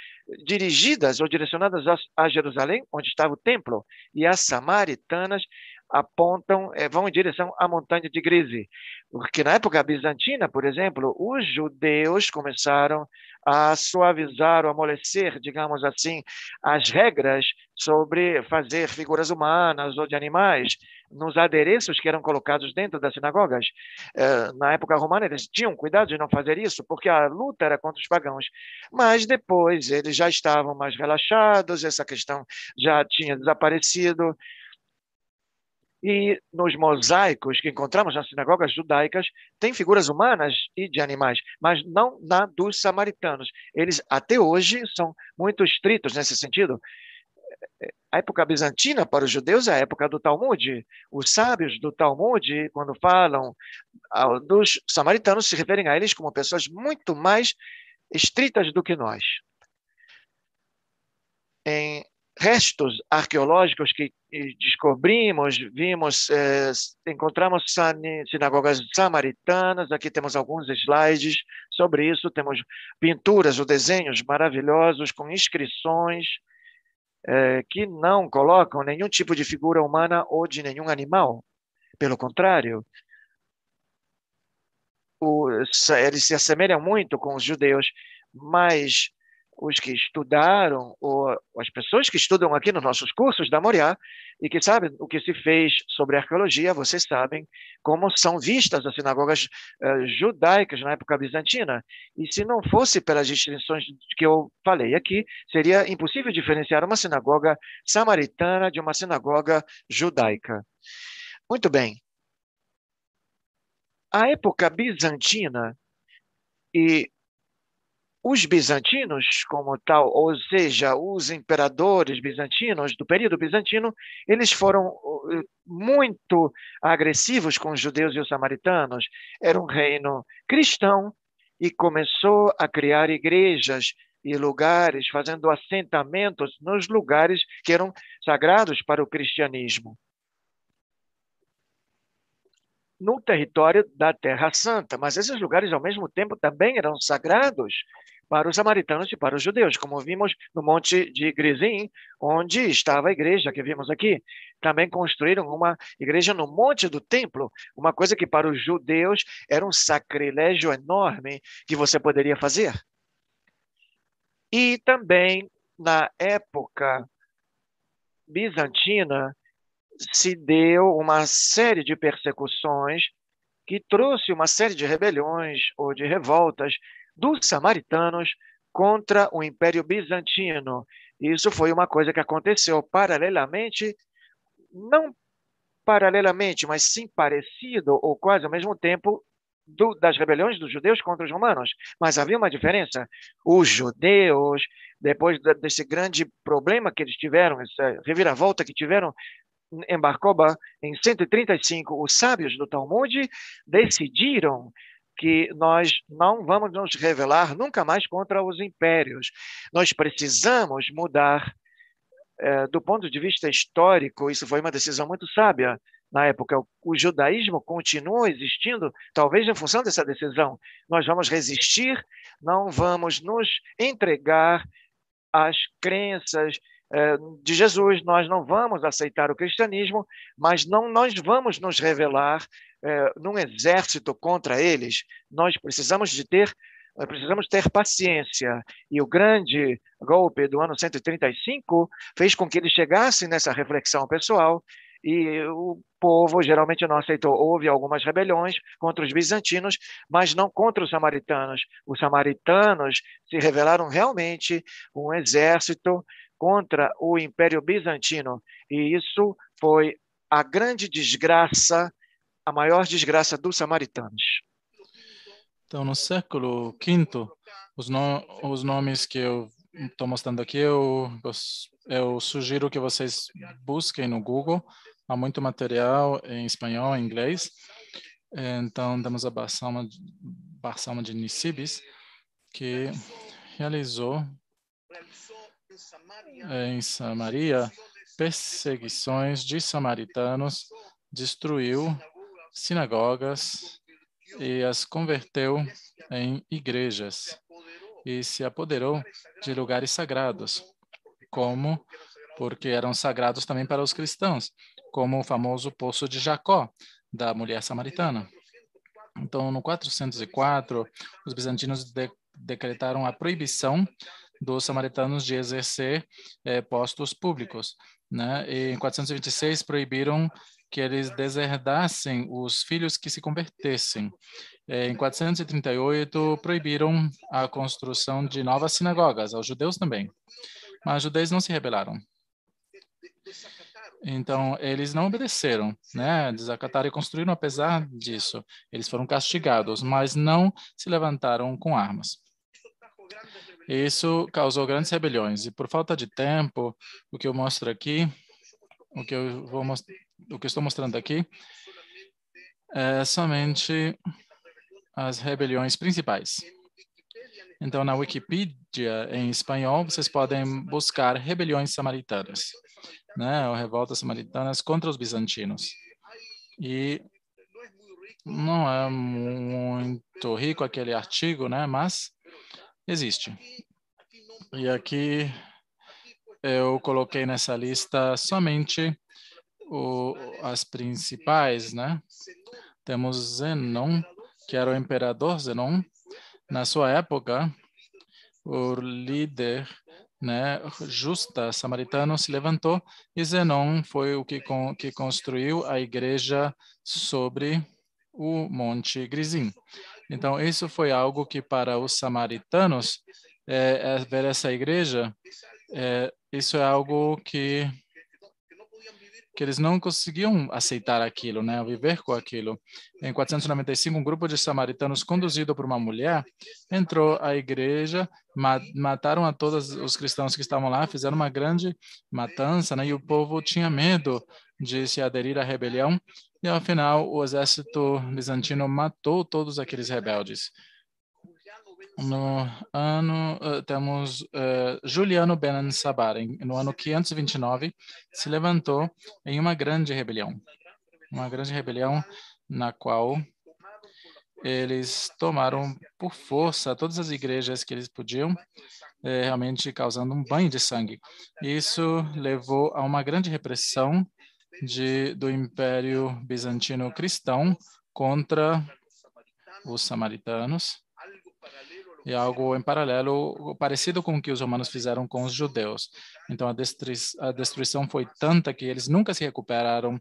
dirigidas ou direcionadas a, a Jerusalém, onde estava o templo, e as samaritanas apontam, eh, vão em direção à montanha de Grise. Porque na época bizantina, por exemplo, os judeus começaram a suavizar ou amolecer, digamos assim, as regras sobre fazer figuras humanas ou de animais nos adereços que eram colocados dentro das sinagogas. Eh, na época romana, eles tinham cuidado de não fazer isso, porque a luta era contra os pagãos. Mas depois eles já estavam mais relaxados, essa questão já tinha desaparecido. E nos mosaicos que encontramos nas sinagogas judaicas, tem figuras humanas e de animais, mas não na dos samaritanos. Eles, até hoje, são muito estritos nesse sentido. A época bizantina para os judeus é a época do Talmud. Os sábios do Talmud, quando falam dos samaritanos, se referem a eles como pessoas muito mais estritas do que nós. Em restos arqueológicos que descobrimos, vimos, eh, encontramos sinagogas samaritanas, aqui temos alguns slides sobre isso, temos pinturas ou desenhos maravilhosos com inscrições eh, que não colocam nenhum tipo de figura humana ou de nenhum animal. Pelo contrário, o, eles se assemelham muito com os judeus, mas os que estudaram, ou as pessoas que estudam aqui nos nossos cursos da Moriá e que sabem o que se fez sobre arqueologia, vocês sabem como são vistas as sinagogas uh, judaicas na época bizantina. E se não fosse pelas distinções que eu falei aqui, seria impossível diferenciar uma sinagoga samaritana de uma sinagoga judaica. Muito bem. A época bizantina e os bizantinos, como tal, ou seja, os imperadores bizantinos do período bizantino, eles foram uh, muito agressivos com os judeus e os samaritanos. Era um reino cristão e começou a criar igrejas e lugares, fazendo assentamentos nos lugares que eram sagrados para o cristianismo. No território da Terra Santa, mas esses lugares ao mesmo tempo também eram sagrados para os samaritanos e para os judeus, como vimos no Monte de Grizim, onde estava a igreja que vimos aqui. Também construíram uma igreja no Monte do Templo, uma coisa que para os judeus era um sacrilégio enorme que você poderia fazer. E também na época bizantina se deu uma série de persecuções que trouxe uma série de rebeliões ou de revoltas dos samaritanos contra o Império Bizantino. Isso foi uma coisa que aconteceu paralelamente, não paralelamente, mas sim parecido ou quase ao mesmo tempo do, das rebeliões dos judeus contra os romanos. Mas havia uma diferença. Os judeus, depois desse grande problema que eles tiveram, essa reviravolta que tiveram em Barcoba, em 135, os sábios do Talmud decidiram que nós não vamos nos revelar nunca mais contra os impérios. Nós precisamos mudar, é, do ponto de vista histórico, isso foi uma decisão muito sábia na época. O, o judaísmo continua existindo, talvez em função dessa decisão. Nós vamos resistir, não vamos nos entregar às crenças de Jesus, nós não vamos aceitar o cristianismo, mas não nós vamos nos revelar é, num exército contra eles, nós precisamos de ter precisamos ter paciência. E o grande golpe do ano 135 fez com que eles chegassem nessa reflexão pessoal e o povo geralmente não aceitou. Houve algumas rebeliões contra os bizantinos, mas não contra os samaritanos. Os samaritanos se revelaram realmente um exército contra o Império Bizantino, e isso foi a grande desgraça a maior desgraça dos samaritanos. Então, no século V, os, no, os nomes que eu estou mostrando aqui, eu, eu sugiro que vocês busquem no Google. Há muito material em espanhol, em inglês. Então, temos a Barsalma, Barsalma de Nisibis, que realizou em Samaria perseguições de samaritanos, destruiu sinagogas e as converteu em igrejas e se apoderou de lugares sagrados, como porque eram sagrados também para os cristãos, como o famoso poço de Jacó, da mulher samaritana. Então, no 404, os bizantinos de decretaram a proibição dos samaritanos de exercer eh, postos públicos. Né? E em 426 proibiram que eles deserdassem os filhos que se convertessem. É, em 438, proibiram a construção de novas sinagogas, aos judeus também. Mas os judeus não se rebelaram. Então, eles não obedeceram, né? Desacataram e construíram apesar disso. Eles foram castigados, mas não se levantaram com armas. Isso causou grandes rebeliões. E por falta de tempo, o que eu mostro aqui, o que eu vou o que estou mostrando aqui é somente as rebeliões principais. Então, na Wikipedia, em espanhol, vocês podem buscar rebeliões samaritanas, né, ou revoltas samaritanas contra os bizantinos. E não é muito rico aquele artigo, né, mas existe. E aqui eu coloquei nessa lista somente o, as principais, né? Temos Zenon, que era o imperador Zenon. Na sua época, o líder né, justa samaritano se levantou e Zenon foi o que, com, que construiu a igreja sobre o Monte Grizim. Então, isso foi algo que para os samaritanos, é, é ver essa igreja, é, isso é algo que que eles não conseguiam aceitar aquilo, né, viver com aquilo. Em 495, um grupo de samaritanos conduzido por uma mulher entrou à igreja, mataram a todos os cristãos que estavam lá, fizeram uma grande matança, né, e o povo tinha medo de se aderir à rebelião, e ao final o exército bizantino matou todos aqueles rebeldes. no ano uh, temos uh, Juliano Ben Sabar, no ano 529, se levantou em uma grande rebelião, uma grande rebelião na qual eles tomaram por força todas as igrejas que eles podiam, eh, realmente causando um banho de sangue. Isso levou a uma grande repressão de, do Império Bizantino Cristão contra os samaritanos e algo em paralelo, parecido com o que os romanos fizeram com os judeus. Então, a, a destruição foi tanta que eles nunca se recuperaram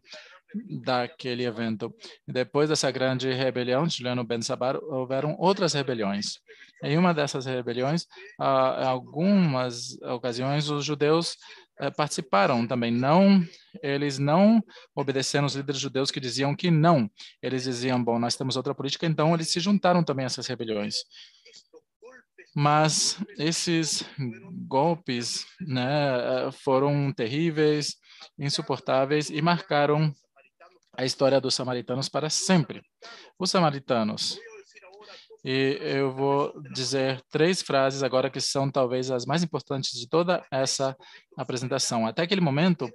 daquele evento. Depois dessa grande rebelião de Juliano Ben Sabar, houveram outras rebeliões. Em uma dessas rebeliões, em algumas ocasiões, os judeus participaram também. Não, eles não obedeceram os líderes judeus que diziam que não. Eles diziam, bom, nós temos outra política, então eles se juntaram também a essas rebeliões. Mas esses golpes né, eh, foram terríveis, insuportáveis e marcaram a história dos samaritanos para sempre. Os samaritanos. E eu vou dizer três frases agora que são talvez as mais importantes de toda essa apresentação. Até aquele momento,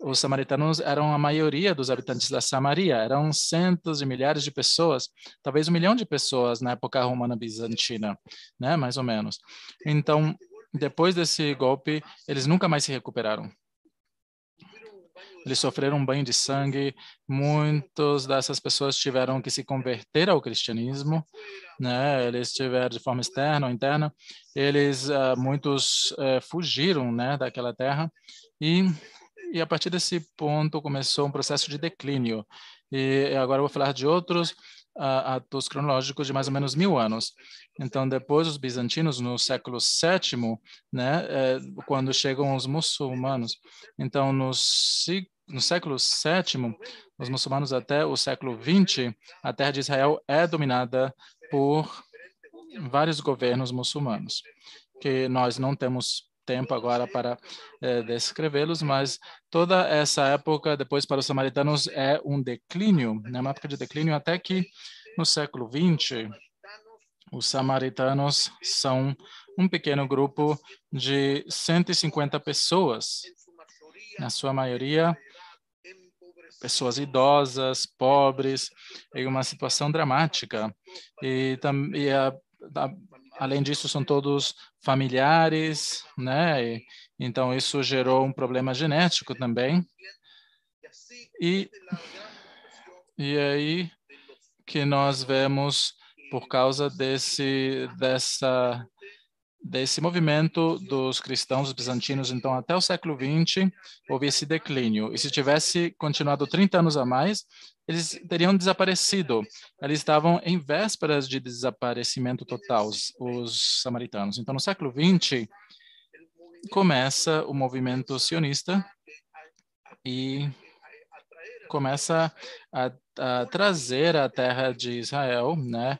os samaritanos eram a maioria dos habitantes da Samaria, eram centos de milhares de pessoas, talvez um milhão de pessoas na época romana bizantina, né, mais ou menos. Então, depois desse golpe, eles nunca mais se recuperaram. Eles sofreram um banho de sangue. Muitas dessas pessoas tiveram que se converter ao cristianismo, né? Eles tiveram de forma externa ou interna. Eles uh, muitos uh, fugiram, né, daquela terra e e a partir desse ponto começou um processo de declínio. E agora eu vou falar de outros atos cronológicos de mais ou menos mil anos. Então, depois os bizantinos, no século VII, né, é, quando chegam os muçulmanos. Então, no, no século VII, os muçulmanos até o século XX, a terra de Israel é dominada por vários governos muçulmanos, que nós não temos tempo agora para é, descrevê-los, mas toda essa época, depois para os samaritanos, é um declínio, né, uma época de declínio, até que no século XX, os samaritanos são um pequeno grupo de 150 pessoas, na sua maioria pessoas idosas, pobres, em uma situação dramática. E, e a, a, além disso, são todos familiares, né? E, então, isso gerou um problema genético também. E, e aí que nós vemos, por causa desse, dessa, desse movimento dos cristãos bizantinos, então, até o século XX, houve esse declínio. E se tivesse continuado 30 anos a mais, eles teriam desaparecido. Eles estavam em vésperas de desaparecimento total, os, os samaritanos. Então, no século XX, começa o movimento sionista e começa a, a, trazer à terra de Israel, né,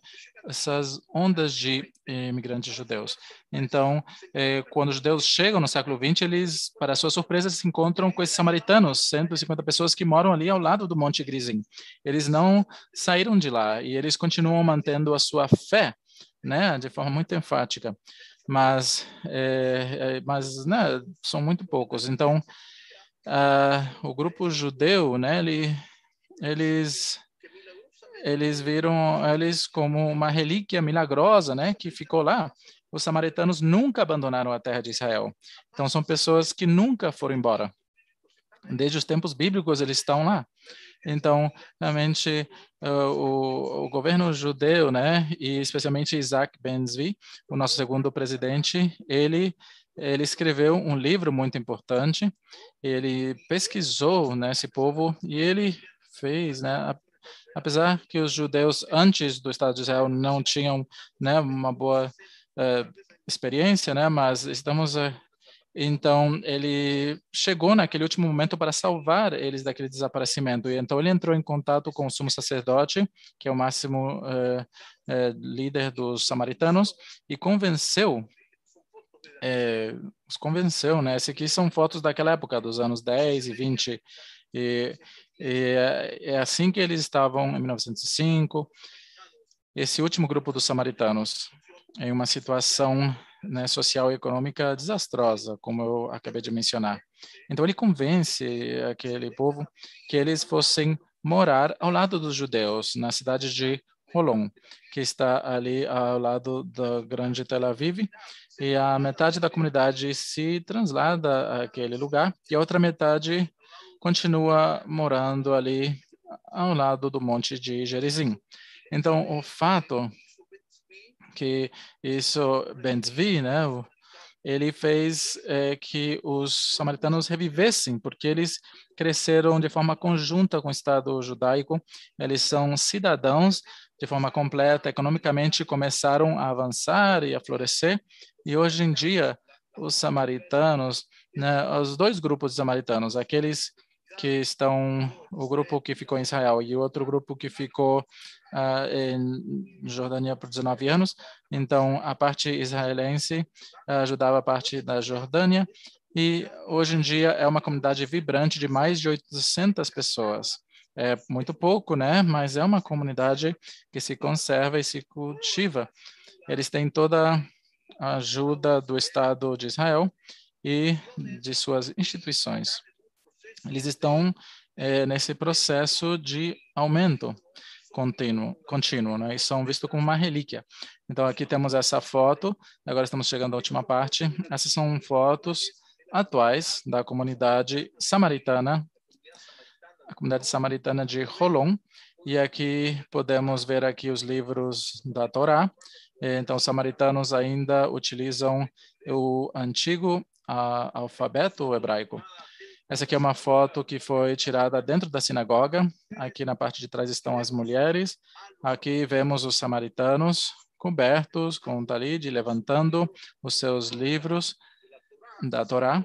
essas ondas de imigrantes judeus. Então, eh, quando os judeus chegam no século XX, eles, para sua surpresa, se encontram com esses samaritanos, 150 pessoas que moram ali ao lado do Monte Grizim. Eles não saíram de lá e eles continuam mantendo a sua fé, né, de forma muito enfática. Mas, eh, mas né, são muito poucos. Então, uh, o grupo judeu, né, ele, eles eles viram eles como uma relíquia milagrosa, né, que ficou lá. Os samaritanos nunca abandonaram a terra de Israel. Então são pessoas que nunca foram embora. Desde os tempos bíblicos eles estão lá. Então, realmente, uh, o, o, governo judeu, né, e especialmente Isaac Ben-Zvi, o nosso segundo presidente, ele ele escreveu um livro muito importante. Ele pesquisou né, esse povo e ele fez, né, apesar que os judeus antes do Estado de Israel não tinham né, uma boa uh, experiência, né, mas estamos uh, então, ele chegou naquele último momento para salvar eles daquele desaparecimento. E então, ele entrou em contato com o sumo sacerdote, que é o máximo uh, líder dos samaritanos, e convenceu é, os convenceu, né? Esse aqui são fotos daquela época, dos anos 10 e 20. E, e é, é assim que eles estavam em 1905. Esse último grupo dos samaritanos. em uma situação né, social e econômica desastrosa, como eu acabei de mencionar. Então ele convence aquele povo que eles fossem morar ao lado dos judeus, na cidade de Holon, que está ali ao lado da grande Tel Aviv, e a metade da comunidade se translada àquele lugar e a outra metade continua morando ali ao lado do monte de Gerizim. Então, o fato que isso Ben-Zvi, né, ele fez é, que os samaritanos revivessem, porque eles cresceram de forma conjunta com o Estado judaico, eles são cidadãos de forma completa, economicamente começaram a avançar e a florescer, e hoje em dia os samaritanos, né, os dois grupos de samaritanos, aqueles que estão, o grupo que ficou em Israel e outro grupo que ficou uh, em Jordânia por 19 anos. Então, a parte israelense ajudava a parte da Jordânia e hoje em dia é uma comunidade vibrante de mais de 800 pessoas. É muito pouco, né? Mas é uma comunidade que se conserva e se cultiva. Eles têm toda a ajuda do Estado de Israel e de suas instituições eles estão é, nesse processo de aumento contínuo, contínuo né? e são vistos como uma relíquia. Então, aqui temos essa foto, agora estamos chegando à última parte. Essas são fotos atuais da comunidade samaritana, a comunidade samaritana de Rolon, e aqui podemos ver aqui os livros da Torá. Então, os samaritanos ainda utilizam o antigo alfabeto hebraico. Essa aqui é uma foto que foi tirada dentro da sinagoga. Aqui na parte de trás estão as mulheres. Aqui vemos os samaritanos cobertos com talid, levantando os seus livros da Torá,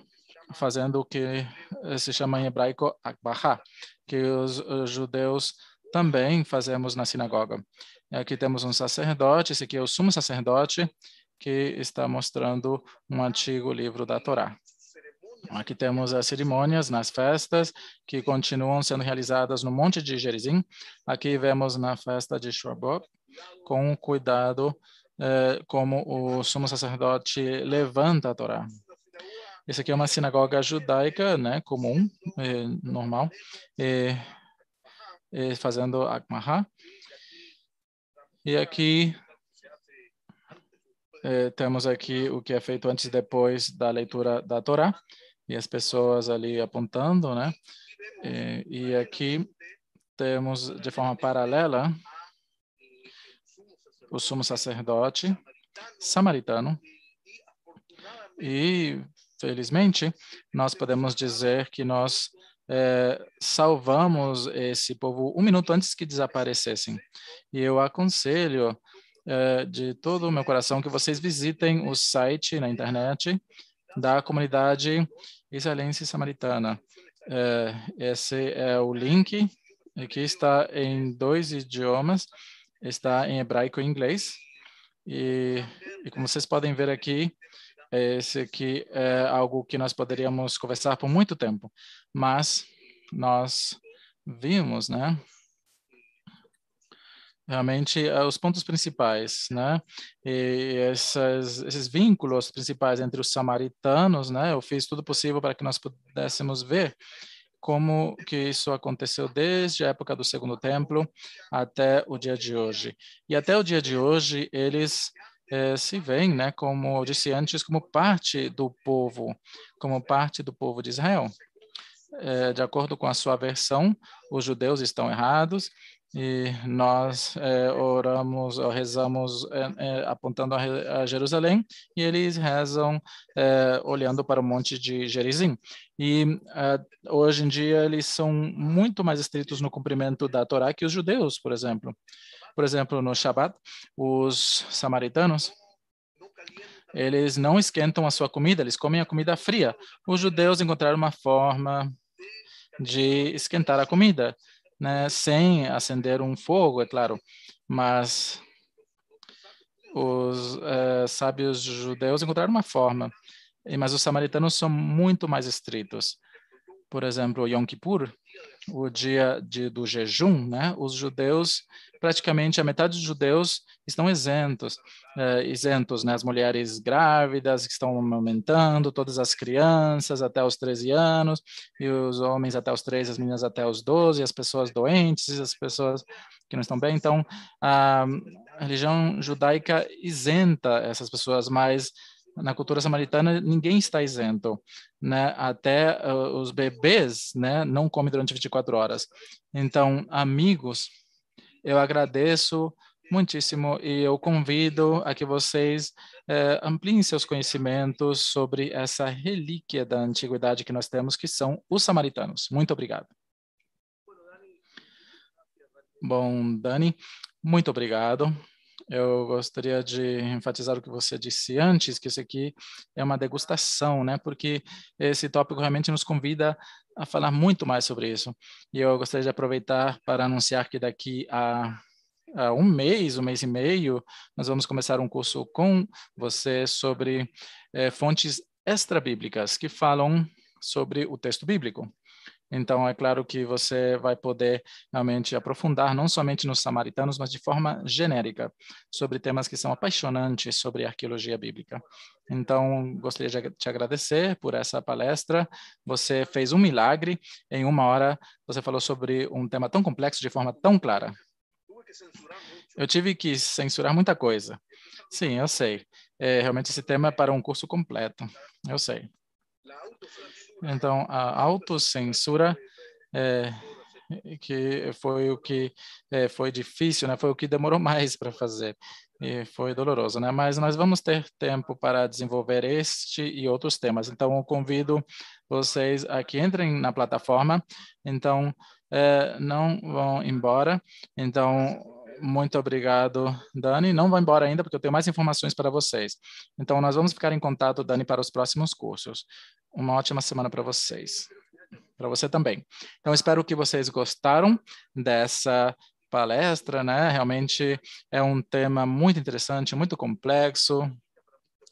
fazendo o que se chama em hebraico akbahá, que os judeus também fazemos na sinagoga. Aqui temos um sacerdote, esse aqui é o sumo sacerdote, que está mostrando um antigo livro da Torá. Aqui temos as cerimônias nas festas que continuam sendo realizadas no Monte de Gerizim. Aqui vemos na festa de Shavuot, com cuidado eh, como o sumo sacerdote levanta a Torá. Isso aqui é uma sinagoga judaica, né, comum, eh, normal, eh, fazendo Akmahá. E aqui eh, temos aqui o que é feito antes e depois da leitura da Torá e as pessoas ali apontando, né? E, e aqui temos de forma paralela o sumo sacerdote samaritano e felizmente nós podemos dizer que nós é, salvamos esse povo um minuto antes que desaparecessem. E eu aconselho é, de todo o meu coração que vocês visitem o site na internet da comunidade israelense samaritana. É, esse é o link, que está em dois idiomas, está em hebraico e inglês. E, e como vocês podem ver aqui, esse aqui é algo que nós poderíamos conversar por muito tempo, mas nós vimos, né? Realmente uh, os pontos principais, né? E esses vínculos principais entre os samaritanos, né? Eu fiz tudo possível para que nós pudéssemos ver como que isso aconteceu desde a época do Segundo Templo até o dia de hoje. E até o dia de hoje eles eh, se veem, né? Como eu disse antes, como parte do povo, como parte do povo de Israel. Eh, de acordo com a sua versão, os judeus estão errados e nós é, oramos, rezamos é, apontando a, Jerusalém e eles rezam olhando para o monte de Gerizim. E hoje em dia eles são muito mais estritos no cumprimento da Torá que os judeus, por exemplo. Por exemplo, no Shabat, os samaritanos eles não esquentam a sua comida, eles comem a comida fria. Os judeus encontraram uma forma de esquentar a comida né, sem acender um fogo, é claro, mas os é, sábios judeus encontraram uma forma, mas os samaritanos são muito mais estritos. Por exemplo, Yom Kippur, o dia de, do jejum, né, os judeus, praticamente a metade dos judeus estão isentos, é, isentos, né, as mulheres grávidas que estão amamentando, todas as crianças até os 13 anos, e os homens até os 13, as meninas até os 12, as pessoas doentes, as pessoas que não estão bem. Então, a religião judaica isenta essas pessoas, mas na cultura samaritana ninguém está isento, né? Até uh, os bebês, né, não comem durante 24 horas. Então, amigos, eu agradeço muitíssimo e eu convido a que vocês eh, ampliem seus conhecimentos sobre essa relíquia da antiguidade que nós temos, que são os samaritanos. Muito obrigado. Bom, Dani, muito obrigado. Eu gostaria de enfatizar o que você disse antes, que isso aqui é uma degustação, né? Porque esse tópico realmente nos convida a falar muito mais sobre isso. E eu gostaria de aproveitar para anunciar que daqui a uh, um mês, um mês e meio, nós vamos começar um curso com você sobre eh, fontes extra-bíblicas que falam sobre o texto bíblico. Então, é claro que você vai poder realmente aprofundar não somente nos samaritanos, mas de forma genérica, sobre temas que são apaixonantes sobre arqueologia bíblica. Então, gostaria de te agradecer por essa palestra. Você fez um milagre. Em uma hora, você falou sobre um tema tão complexo de forma tão clara. Eu tive que censurar muita coisa. Sim, eu sei. É, realmente esse tema é para um curso completo. Eu sei. Então, a autocensura é, que foi o que é, foi difícil, né? Foi o que demorou mais para fazer e foi doloroso, né? Mas nós vamos ter tempo para desenvolver este e outros temas. Então, eu convido vocês a que entrem na plataforma. Então, é, não vão embora. Então, muito obrigado, Dani. Não vão embora ainda, porque eu tenho mais informações para vocês. Então, nós vamos ficar em contato, Dani, para os próximos cursos. Uma ótima semana para vocês. Para você também. Então, espero que vocês gostaram dessa palestra, né? Realmente é um tema muito interessante, muito complexo,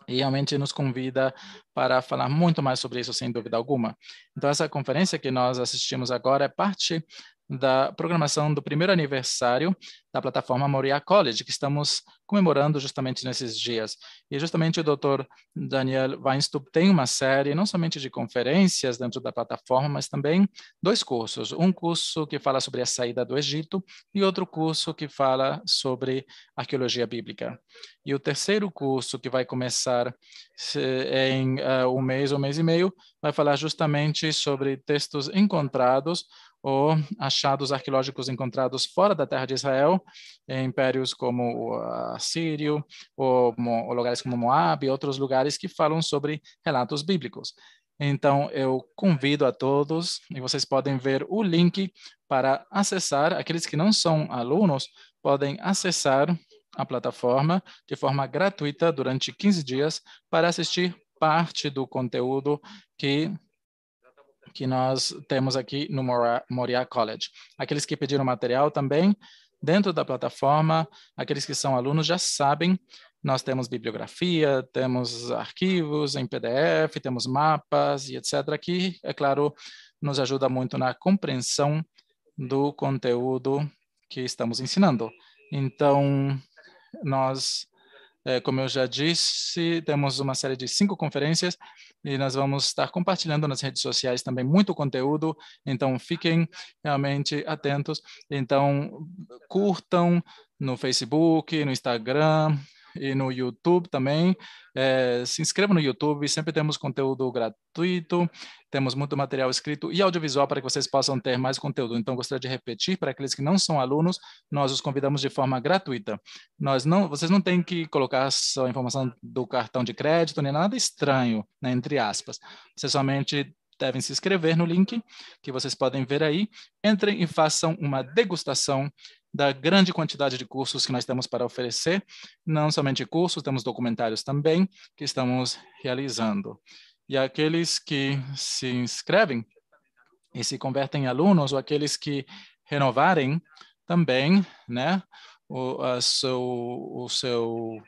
e realmente nos convida para falar muito mais sobre isso, sem dúvida alguma. Então, essa conferência que nós assistimos agora é parte da programação do primeiro aniversário da plataforma Moriah College, que estamos comemorando justamente nesses dias. E justamente o Dr. Daniel Weinstub tem uma série, não somente de conferências dentro da plataforma, mas também dois cursos. Um curso que fala sobre a saída do Egito e outro curso que fala sobre arqueologia bíblica. E o terceiro curso, que vai começar em uh, um mês ou um mês e meio, vai falar justamente sobre textos encontrados ou achados arqueológicos encontrados fora da terra de Israel, em impérios como o Sírio, ou, ou lugares como Moab e outros lugares que falam sobre relatos bíblicos. Então, eu convido a todos, e vocês podem ver o link para acessar. Aqueles que não são alunos podem acessar a plataforma de forma gratuita durante 15 dias para assistir parte do conteúdo que que nós temos aqui no Moriah College. Aqueles que pediram material também, dentro da plataforma, aqueles que são alunos já sabem, nós temos bibliografia, temos arquivos em PDF, temos mapas e etc. que, é claro, nos ajuda muito na compreensão do conteúdo que estamos ensinando. Então, nós, é, como eu já disse, temos uma série de cinco conferências e nós vamos estar compartilhando nas redes sociais também muito conteúdo, então fiquem realmente atentos. Então, curtam no Facebook, no Instagram, e no YouTube também. É, se inscreva no YouTube, sempre temos conteúdo gratuito, temos muito material escrito e audiovisual para que vocês possam ter mais conteúdo. Então, gostaria de repetir para aqueles que não são alunos, nós os convidamos de forma gratuita. Nós não, vocês não têm que colocar sua informação do cartão de crédito nem nada estranho, né, entre aspas. Vocês somente devem se inscrever no link que vocês podem ver aí. Entrem e façam uma degustação da grande quantidade de cursos que nós temos para oferecer, não somente cursos, temos documentários também que estamos realizando. E aqueles que se inscrevem e se convertem em alunos, ou aqueles que renovarem também, né, o, a seu, o seu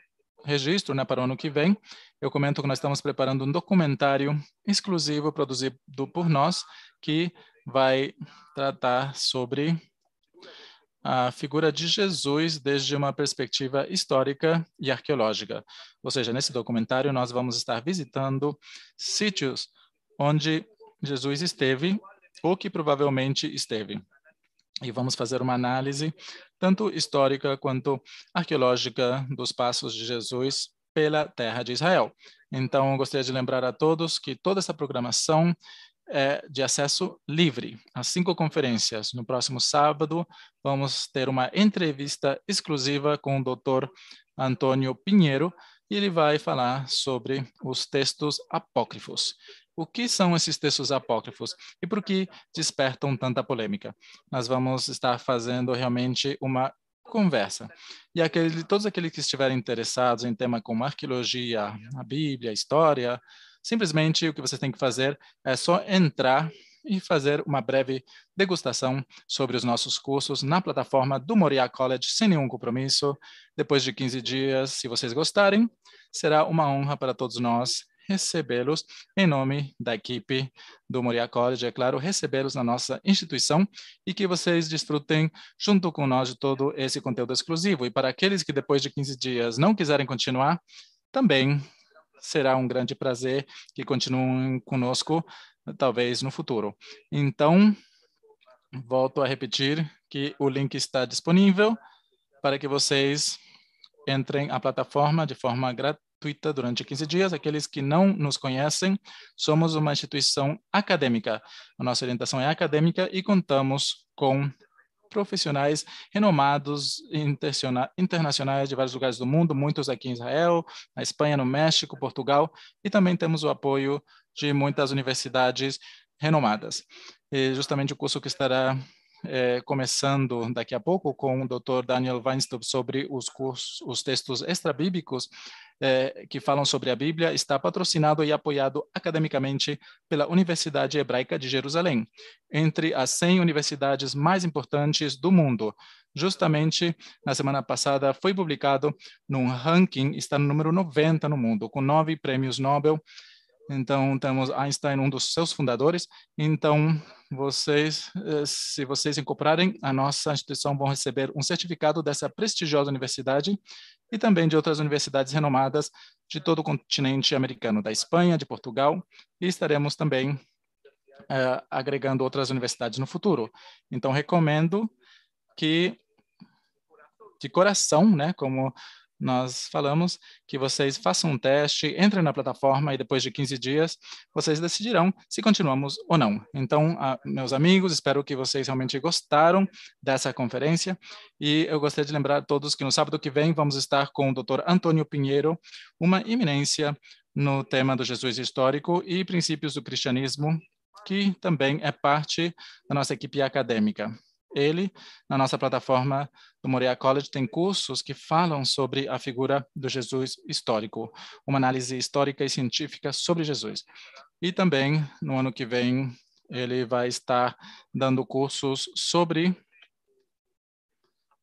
registro, né, para o ano que vem, eu comento que nós estamos preparando um documentário exclusivo produzido por nós, que vai tratar sobre a figura de Jesus desde uma perspectiva histórica e arqueológica. Ou seja, nesse documentário nós vamos estar visitando sítios onde Jesus esteve ou que provavelmente esteve. E vamos fazer uma análise tanto histórica quanto arqueológica dos passos de Jesus pela terra de Israel. Então, gostaria de lembrar a todos que toda essa programação é de acesso livre. As cinco conferências. No próximo sábado, vamos ter uma entrevista exclusiva com o Dr. Antônio Pinheiro, e ele vai falar sobre os textos apócrifos. O que são esses textos apócrifos e por que despertam tanta polêmica? Nós vamos estar fazendo realmente uma conversa. E aquele, todos aqueles que estiverem interessados em tema como arqueologia, a Bíblia, a história, Simplesmente o que você tem que fazer é só entrar e fazer uma breve degustação sobre os nossos cursos na plataforma do Moriá College, sem nenhum compromisso. Depois de 15 dias, se vocês gostarem, será uma honra para todos nós recebê-los em nome da equipe do Moriá College, é claro, recebê-los na nossa instituição e que vocês desfrutem junto com nós de todo esse conteúdo exclusivo. E para aqueles que depois de 15 dias não quiserem continuar, também será um grande prazer que continuem conosco, talvez no futuro. Então, volto a repetir que o link está disponível para que vocês entrem à plataforma de forma gratuita durante 15 dias. Aqueles que não nos conhecem, somos uma instituição acadêmica. A nossa orientação é acadêmica e contamos com profissionais renomados internacionais de vários lugares do mundo, muitos aqui em Israel, na Espanha, no México, Portugal, e também temos o apoio de muitas universidades renomadas. E justamente o curso que estará é, começando daqui a pouco com o Dr. Daniel Weinstub sobre os cursos, os textos é, que falam sobre a Bíblia, está patrocinado e apoiado academicamente pela Universidade Hebraica de Jerusalém, entre as 100 universidades mais importantes do mundo. Justamente na semana passada foi publicado num ranking, está no número 90 no mundo, com nove prêmios Nobel então, temos Einstein, um dos seus fundadores. Então, vocês, eh, se vocês incorporarem, a nossa instituição vão receber um certificado dessa prestigiosa universidade e também de outras universidades renomadas de todo o continente americano, da Espanha, de Portugal, e estaremos também uh, agregando outras universidades no futuro. Então, recomendo que, de coração, né, como nós falamos que vocês façam um teste, entrem na plataforma e depois de 15 dias vocês decidirão se continuamos ou não. Então, meus amigos, espero que vocês realmente gostaram dessa conferência e eu gostaria de lembrar a todos que no sábado que vem vamos estar com o Dr. Antônio Pinheiro, uma eminência no tema do Jesus histórico e princípios do cristianismo, que também é parte da nossa equipe acadêmica. Ele, na nossa plataforma do Moreira College, tem cursos que falam sobre a figura do Jesus histórico, uma análise histórica e científica sobre Jesus. E também, no ano que vem, ele vai estar dando cursos sobre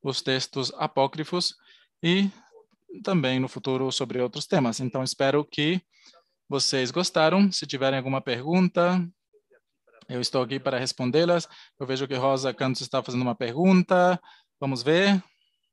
os textos apócrifos e também no futuro sobre outros temas. Então, espero que vocês gostaram. Se tiverem alguma pergunta, eu estou aqui para respondê-las. Eu vejo que Rosa Cantos está fazendo uma pergunta. Vamos ver.